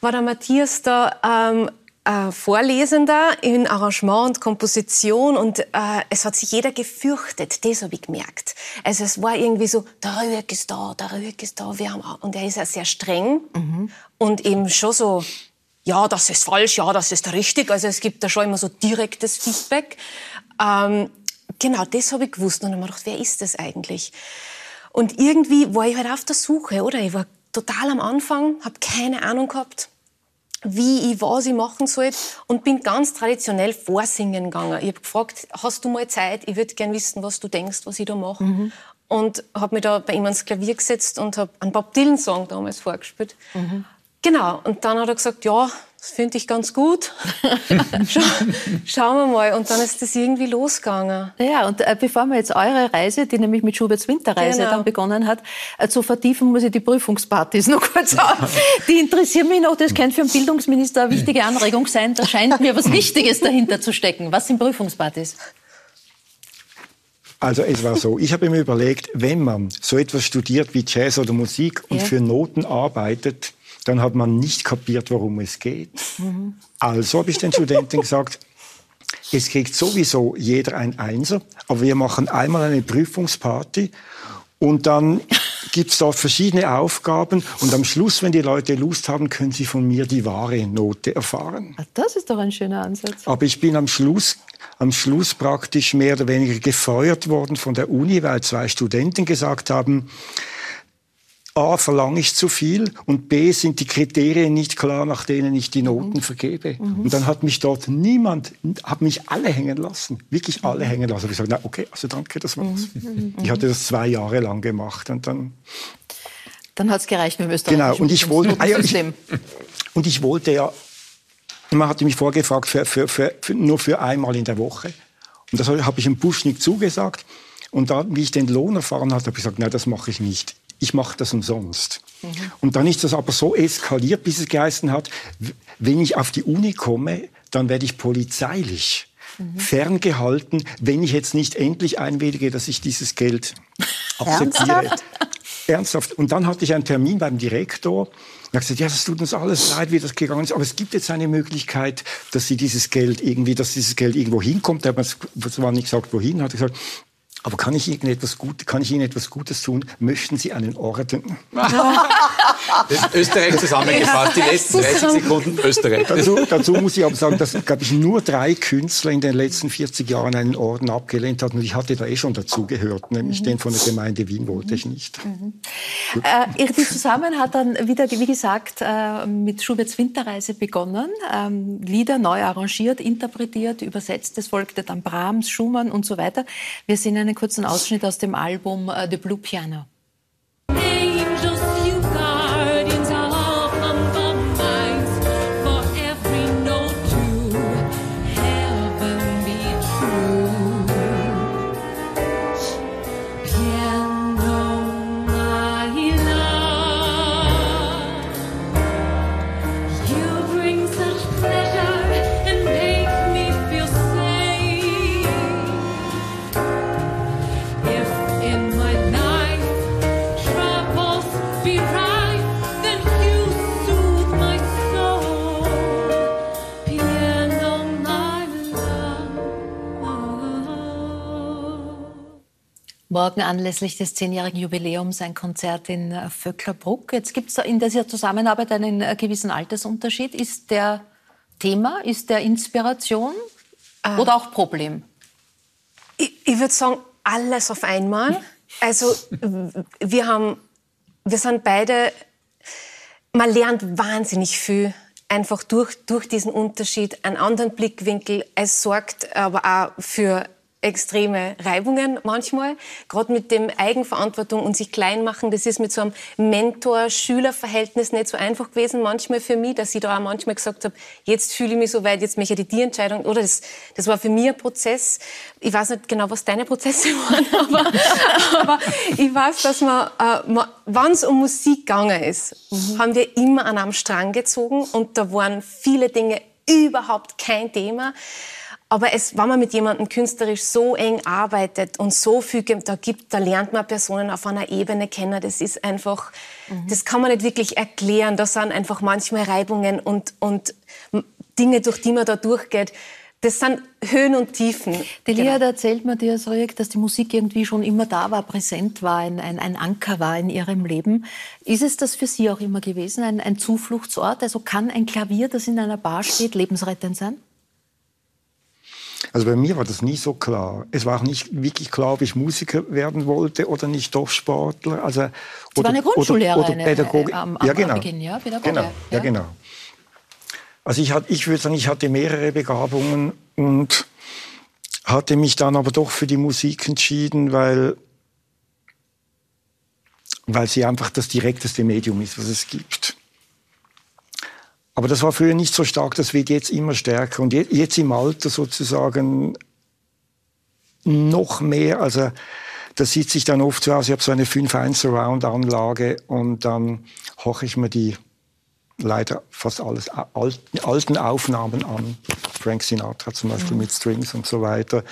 war der Matthias da ähm, äh, Vorlesender in Arrangement und Komposition und äh, es hat sich jeder gefürchtet, das habe ich gemerkt. Also es war irgendwie so, der Rüegg ist da, der Rüegg ist da, wir haben und er ist ja sehr streng mhm. und eben schon so, ja, das ist falsch, ja, das ist richtig, also es gibt da schon immer so direktes Feedback. Ähm, genau, das habe ich gewusst und dann habe ich gedacht, wer ist das eigentlich? Und irgendwie war ich halt auf der Suche, oder? Ich war total am Anfang, habe keine Ahnung gehabt wie ich was ich machen soll und bin ganz traditionell vorsingen gegangen. Ich habe gefragt, hast du mal Zeit? Ich würde gern wissen, was du denkst, was ich da mache. Mhm. Und habe mich da bei ihm ans Klavier gesetzt und habe einen Bob Dylan Song damals vorgespielt. Mhm. Genau. Und dann hat er gesagt, ja, das finde ich ganz gut. [laughs] Schau, schauen wir mal. Und dann ist das irgendwie losgegangen. Ja, und äh, bevor wir jetzt eure Reise, die nämlich mit Schuberts Winterreise genau. dann begonnen hat, äh, zu vertiefen, muss ich die Prüfungspartys [laughs] noch kurz auf. Die interessieren mich noch. Das könnte für einen Bildungsminister eine wichtige Anregung sein. Da scheint mir was Wichtiges dahinter zu stecken. Was sind Prüfungspartys? Also es war so, ich habe mir überlegt, wenn man so etwas studiert wie Jazz oder Musik und ja. für Noten arbeitet, dann hat man nicht kapiert, worum es geht. Mhm. Also habe ich den Studenten gesagt, es kriegt sowieso jeder ein Einser, aber wir machen einmal eine Prüfungsparty und dann gibt es dort verschiedene Aufgaben und am Schluss, wenn die Leute Lust haben, können sie von mir die wahre Note erfahren. Ah, das ist doch ein schöner Ansatz. Aber ich bin am Schluss, am Schluss praktisch mehr oder weniger gefeuert worden von der Uni, weil zwei Studenten gesagt haben, A, verlange ich zu viel und B, sind die Kriterien nicht klar, nach denen ich die Noten mhm. vergebe. Mhm. Und dann hat mich dort niemand, hat mich alle hängen lassen, wirklich alle mhm. hängen lassen. Ich gesagt, na okay, also danke, das war's. Mhm. mhm. Ich hatte das zwei Jahre lang gemacht und dann... Dann hat's gereicht mit dem Österreich. Genau, und ich wollte, ah, ja, ich, und ich wollte ja, man hatte mich vorgefragt, für, für, für, nur für einmal in der Woche. Und das habe ich im Busch nicht zugesagt. Und da, wie ich den Lohn erfahren hatte, habe ich gesagt, nein, das mache ich nicht ich mache das umsonst. Mhm. Und dann ist das aber so eskaliert, bis es geheißen hat, wenn ich auf die Uni komme, dann werde ich polizeilich mhm. ferngehalten, wenn ich jetzt nicht endlich einwillige, dass ich dieses Geld [laughs] akzeptiere. Ernsthaft? Ernsthaft. Und dann hatte ich einen Termin beim Direktor. Er hat gesagt, ja, das tut uns alles leid, wie das gegangen ist, aber es gibt jetzt eine Möglichkeit, dass Sie dieses Geld irgendwie, dass dieses Geld irgendwo hinkommt. Er hat zwar nicht gesagt, wohin, hat gesagt, aber kann ich, Ihnen etwas Gut, kann ich Ihnen etwas Gutes tun? Möchten Sie einen Orden? Das Österreich zusammengefasst, die letzten 30 Sekunden Österreich. Dazu, dazu muss ich aber sagen, dass, glaube ich, nur drei Künstler in den letzten 40 Jahren einen Orden abgelehnt hatten. Und ich hatte da eh schon dazugehört, nämlich mhm. den von der Gemeinde Wien wollte ich nicht. Mhm. Äh, die Zusammen hat dann wieder, wie gesagt, äh, mit Schuberts Winterreise begonnen. Ähm, Lieder neu arrangiert, interpretiert, übersetzt. Es folgte dann Brahms, Schumann und so weiter. Wir sehen eine einen kurzen Ausschnitt aus dem Album uh, The Blue Piano. Morgen anlässlich des zehnjährigen Jubiläums ein Konzert in äh, Vöcklerbruck. Jetzt gibt es in dieser Zusammenarbeit einen äh, gewissen Altersunterschied. Ist der Thema, ist der Inspiration äh, oder auch Problem? Ich, ich würde sagen, alles auf einmal. Also wir haben, wir sind beide, man lernt wahnsinnig viel einfach durch, durch diesen Unterschied, einen anderen Blickwinkel. Es sorgt aber auch für extreme Reibungen manchmal. Gerade mit dem Eigenverantwortung und sich klein machen, das ist mit so einem Mentor-Schüler-Verhältnis nicht so einfach gewesen manchmal für mich, dass ich da auch manchmal gesagt habe, jetzt fühle ich mich so weit, jetzt möchte ich die Entscheidung. Oder das, das war für mich ein Prozess. Ich weiß nicht genau, was deine Prozesse [laughs] waren, aber, aber ich weiß, dass man, äh, wenn es um Musik gegangen ist, mhm. haben wir immer an einem Strang gezogen und da waren viele Dinge überhaupt kein Thema. Aber es, wenn man mit jemandem künstlerisch so eng arbeitet und so viel da gibt, da lernt man Personen auf einer Ebene kennen. Das ist einfach, mhm. das kann man nicht wirklich erklären. Da sind einfach manchmal Reibungen und, und Dinge, durch die man da durchgeht. Das sind Höhen und Tiefen. Die Lia genau. erzählt mir dir, Sorjek, dass die Musik irgendwie schon immer da war, präsent war, ein, ein, ein, Anker war in ihrem Leben. Ist es das für Sie auch immer gewesen, ein, ein Zufluchtsort? Also kann ein Klavier, das in einer Bar steht, lebensrettend sein? Also bei mir war das nie so klar. Es war auch nicht wirklich klar, ob ich Musiker werden wollte oder nicht doch Sportler. Also, Sie oder, war eine Grundschullehrer, oder, oder Pädagoge. Äh, am, am, ja, genau. Beginn, ja, Pädagoge. Genau, ja. ja, genau. Also ich, hatte, ich würde sagen, ich hatte mehrere Begabungen und hatte mich dann aber doch für die Musik entschieden, weil, weil sie einfach das direkteste Medium ist, was es gibt. Aber das war früher nicht so stark, das wird jetzt immer stärker. Und jetzt im Alter sozusagen noch mehr. Also da sitze ich dann oft zu Hause, ich habe so eine 5.1 Surround-Anlage und dann hoche ich mir die leider fast alles alten Aufnahmen an. Frank Sinatra zum Beispiel mhm. mit Strings und so weiter.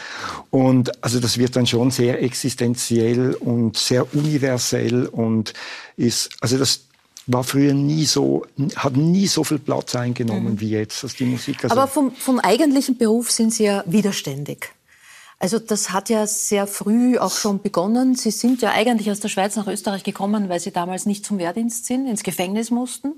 Und also das wird dann schon sehr existenziell und sehr universell und ist, also das war früher nie so, hat nie so viel Platz eingenommen mhm. wie jetzt, dass die Musik. Also Aber vom, vom eigentlichen Beruf sind Sie ja widerständig. Also das hat ja sehr früh auch schon begonnen. Sie sind ja eigentlich aus der Schweiz nach Österreich gekommen, weil Sie damals nicht zum Wehrdienst sind, ins Gefängnis mussten.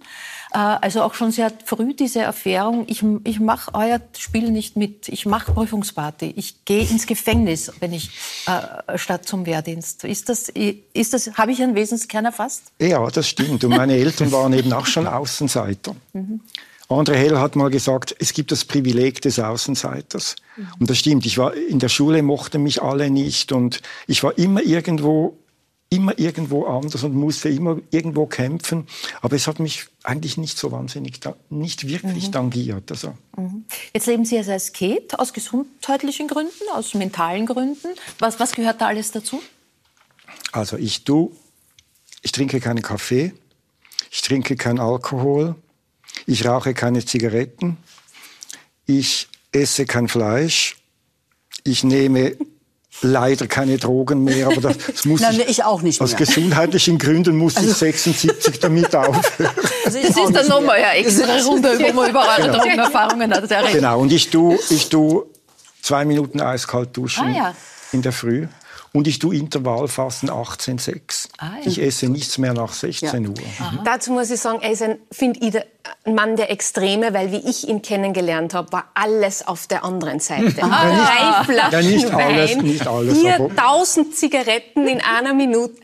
Äh, also auch schon sehr früh diese Erfahrung, ich, ich mache euer Spiel nicht mit, ich mache Prüfungsparty, ich gehe ins Gefängnis, wenn ich äh, statt zum Wehrdienst. Ist das, ist das, habe ich einen Wesenskern erfasst? Ja, das stimmt. Und meine Eltern waren eben auch schon [laughs] Außenseiter. Mhm. André Hell hat mal gesagt, es gibt das Privileg des Außenseiters. Mhm. Und das stimmt. Ich war in der Schule mochten mich alle nicht und ich war immer irgendwo immer irgendwo anders und musste immer irgendwo kämpfen. Aber es hat mich eigentlich nicht so wahnsinnig, nicht wirklich mhm. tangiert. Also. Mhm. Jetzt leben Sie als Asket aus gesundheitlichen Gründen, aus mentalen Gründen. Was, was gehört da alles dazu? Also ich tu, ich trinke keinen Kaffee, ich trinke keinen Alkohol, ich rauche keine Zigaretten. Ich esse kein Fleisch. Ich nehme leider keine Drogen mehr, aber das muss [laughs] Nein, ich, ich auch nicht mehr. aus gesundheitlichen Gründen muss also, ich 76 damit aufhören. [laughs] Also das ist dann nochmal ja extra Runde, wo man überall genau. Drogenerfahrungen hat. Genau, und ich tue ich tu zwei Minuten eiskalt duschen ah, ja. in der Früh. Und ich tue Intervallfasten 18,6. Ah, ja. Ich esse nichts mehr nach 16 ja. Uhr. Mhm. Dazu muss ich sagen, er ist ein, finde ich, ein Mann der Extreme, weil wie ich ihn kennengelernt habe, war alles auf der anderen Seite. Ah, Drei Flaschen ja, nicht alles, Wein, nicht alles, hier tausend Zigaretten in einer Minute.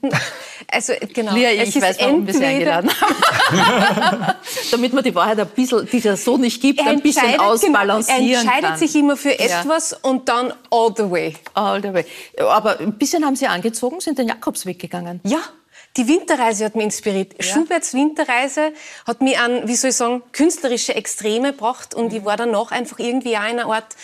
Also genau. Lia, ich es weiß, warum wir Sie eingeladen haben. [laughs] Damit man die Wahrheit ein bisschen, die es so nicht gibt, ein bisschen ausbalancieren genau, Er entscheidet kann. sich immer für etwas ja. und dann all the way. All the way. Aber ein bisschen haben Sie angezogen, sind den Jakobsweg gegangen. Ja. Die Winterreise hat mich inspiriert. Ja. Schuberts Winterreise hat mich an, wie soll ich sagen, künstlerische Extreme gebracht und ich war danach einfach irgendwie auch in einer Art,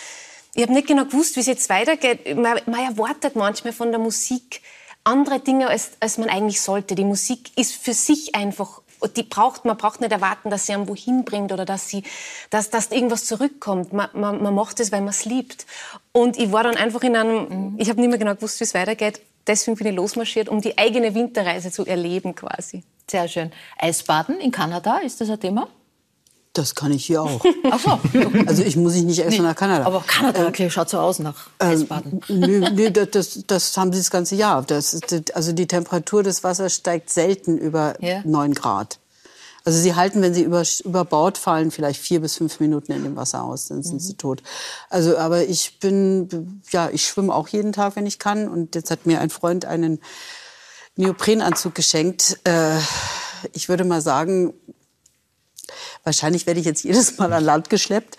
ich habe nicht genau gewusst, wie es jetzt weitergeht. Man, man erwartet manchmal von der Musik andere Dinge, als, als man eigentlich sollte. Die Musik ist für sich einfach die braucht, man braucht nicht erwarten, dass sie einem wohin bringt oder dass, sie, dass, dass irgendwas zurückkommt. Man, man, man macht es, weil man es liebt. Und ich war dann einfach in einem, mhm. ich habe nicht mehr genau gewusst, wie es weitergeht. Deswegen bin ich losmarschiert, um die eigene Winterreise zu erleben quasi. Sehr schön. Eisbaden in Kanada, ist das ein Thema? Das kann ich hier auch. [laughs] Ach so. Also ich muss ich nicht extra nee, nach Kanada. Aber Kanada, äh, okay, schaut so aus nach ähm, Eisbaden. Äh, [laughs] nö, nö das, das, haben sie das ganze Jahr. Das, also die Temperatur des Wassers steigt selten über yeah. 9 Grad. Also sie halten, wenn sie über, über Bord fallen, vielleicht vier bis fünf Minuten in dem Wasser aus, dann sind mhm. sie tot. Also, aber ich bin, ja, ich schwimme auch jeden Tag, wenn ich kann. Und jetzt hat mir ein Freund einen Neoprenanzug geschenkt. Äh, ich würde mal sagen, Wahrscheinlich werde ich jetzt jedes Mal an Land geschleppt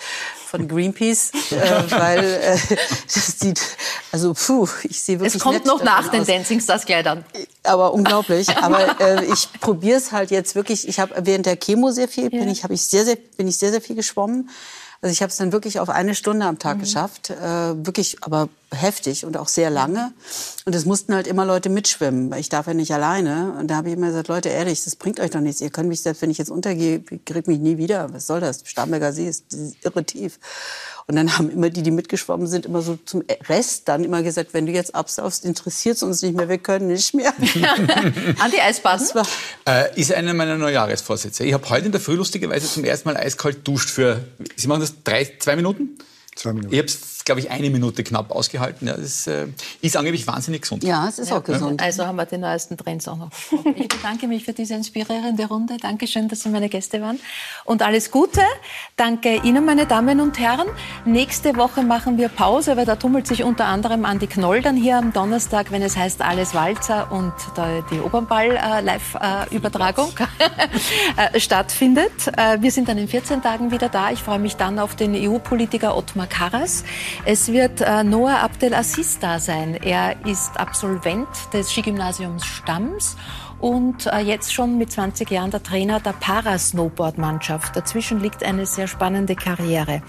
von Greenpeace, äh, weil äh, das sieht, also puh, ich sehe wirklich. Es kommt noch nach den Dancing Stars Kleidern. Aber unglaublich. Aber äh, ich probiere es halt jetzt wirklich. Ich habe während der Chemo sehr viel, ja. bin ich, habe ich sehr, sehr, bin ich sehr, sehr viel geschwommen. Also ich habe es dann wirklich auf eine Stunde am Tag mhm. geschafft, äh, wirklich, aber heftig und auch sehr lange. Und es mussten halt immer Leute mitschwimmen, weil ich darf ja nicht alleine. Und da habe ich immer gesagt, Leute, ehrlich, das bringt euch doch nichts. Ihr könnt mich selbst, wenn ich jetzt untergehe, kriegt mich nie wieder. Was soll das? Starnberger See ist, ist irre tief. Und dann haben immer die, die mitgeschwommen sind, immer so zum Rest dann immer gesagt, wenn du jetzt absaufst, interessiert es uns nicht mehr, wir können nicht mehr. [laughs] Anti-Eisbaden? Äh, ist einer meiner Neujahresvorsätze. Ich habe heute in der Früh lustigerweise zum ersten Mal eiskalt duscht für, Sie machen das drei, zwei Minuten? Zwei Minuten. Ich habe glaube ich, eine Minute knapp ausgehalten. Ja, das äh, ist angeblich wahnsinnig gesund. Ja, es ist ja. auch gesund. Also haben wir die neuesten Trends auch noch. Ich bedanke mich für diese inspirierende Runde. Dankeschön, dass Sie meine Gäste waren. Und alles Gute. Danke Ihnen, meine Damen und Herren. Nächste Woche machen wir Pause, weil da tummelt sich unter anderem Andi Knoll dann hier am Donnerstag, wenn es heißt Alles Walzer und die Opernball-Live-Übertragung äh, [laughs] äh, stattfindet. Äh, wir sind dann in 14 Tagen wieder da. Ich freue mich dann auf den EU-Politiker Ottmar Karas. Es wird äh, Noah Abdelaziz da sein. Er ist Absolvent des Skigymnasiums Stams und äh, jetzt schon mit 20 Jahren der Trainer der Parasnowboard-Mannschaft. Dazwischen liegt eine sehr spannende Karriere.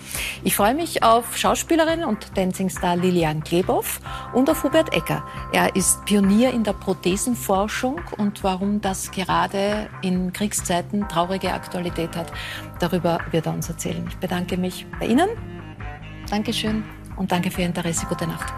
Ich freue mich auf Schauspielerin und Dancing-Star Lilian Glebow und auf Hubert Ecker. Er ist Pionier in der Prothesenforschung und warum das gerade in Kriegszeiten traurige Aktualität hat, darüber wird er uns erzählen. Ich bedanke mich bei Ihnen. Dankeschön und danke für Ihr Interesse. Gute Nacht.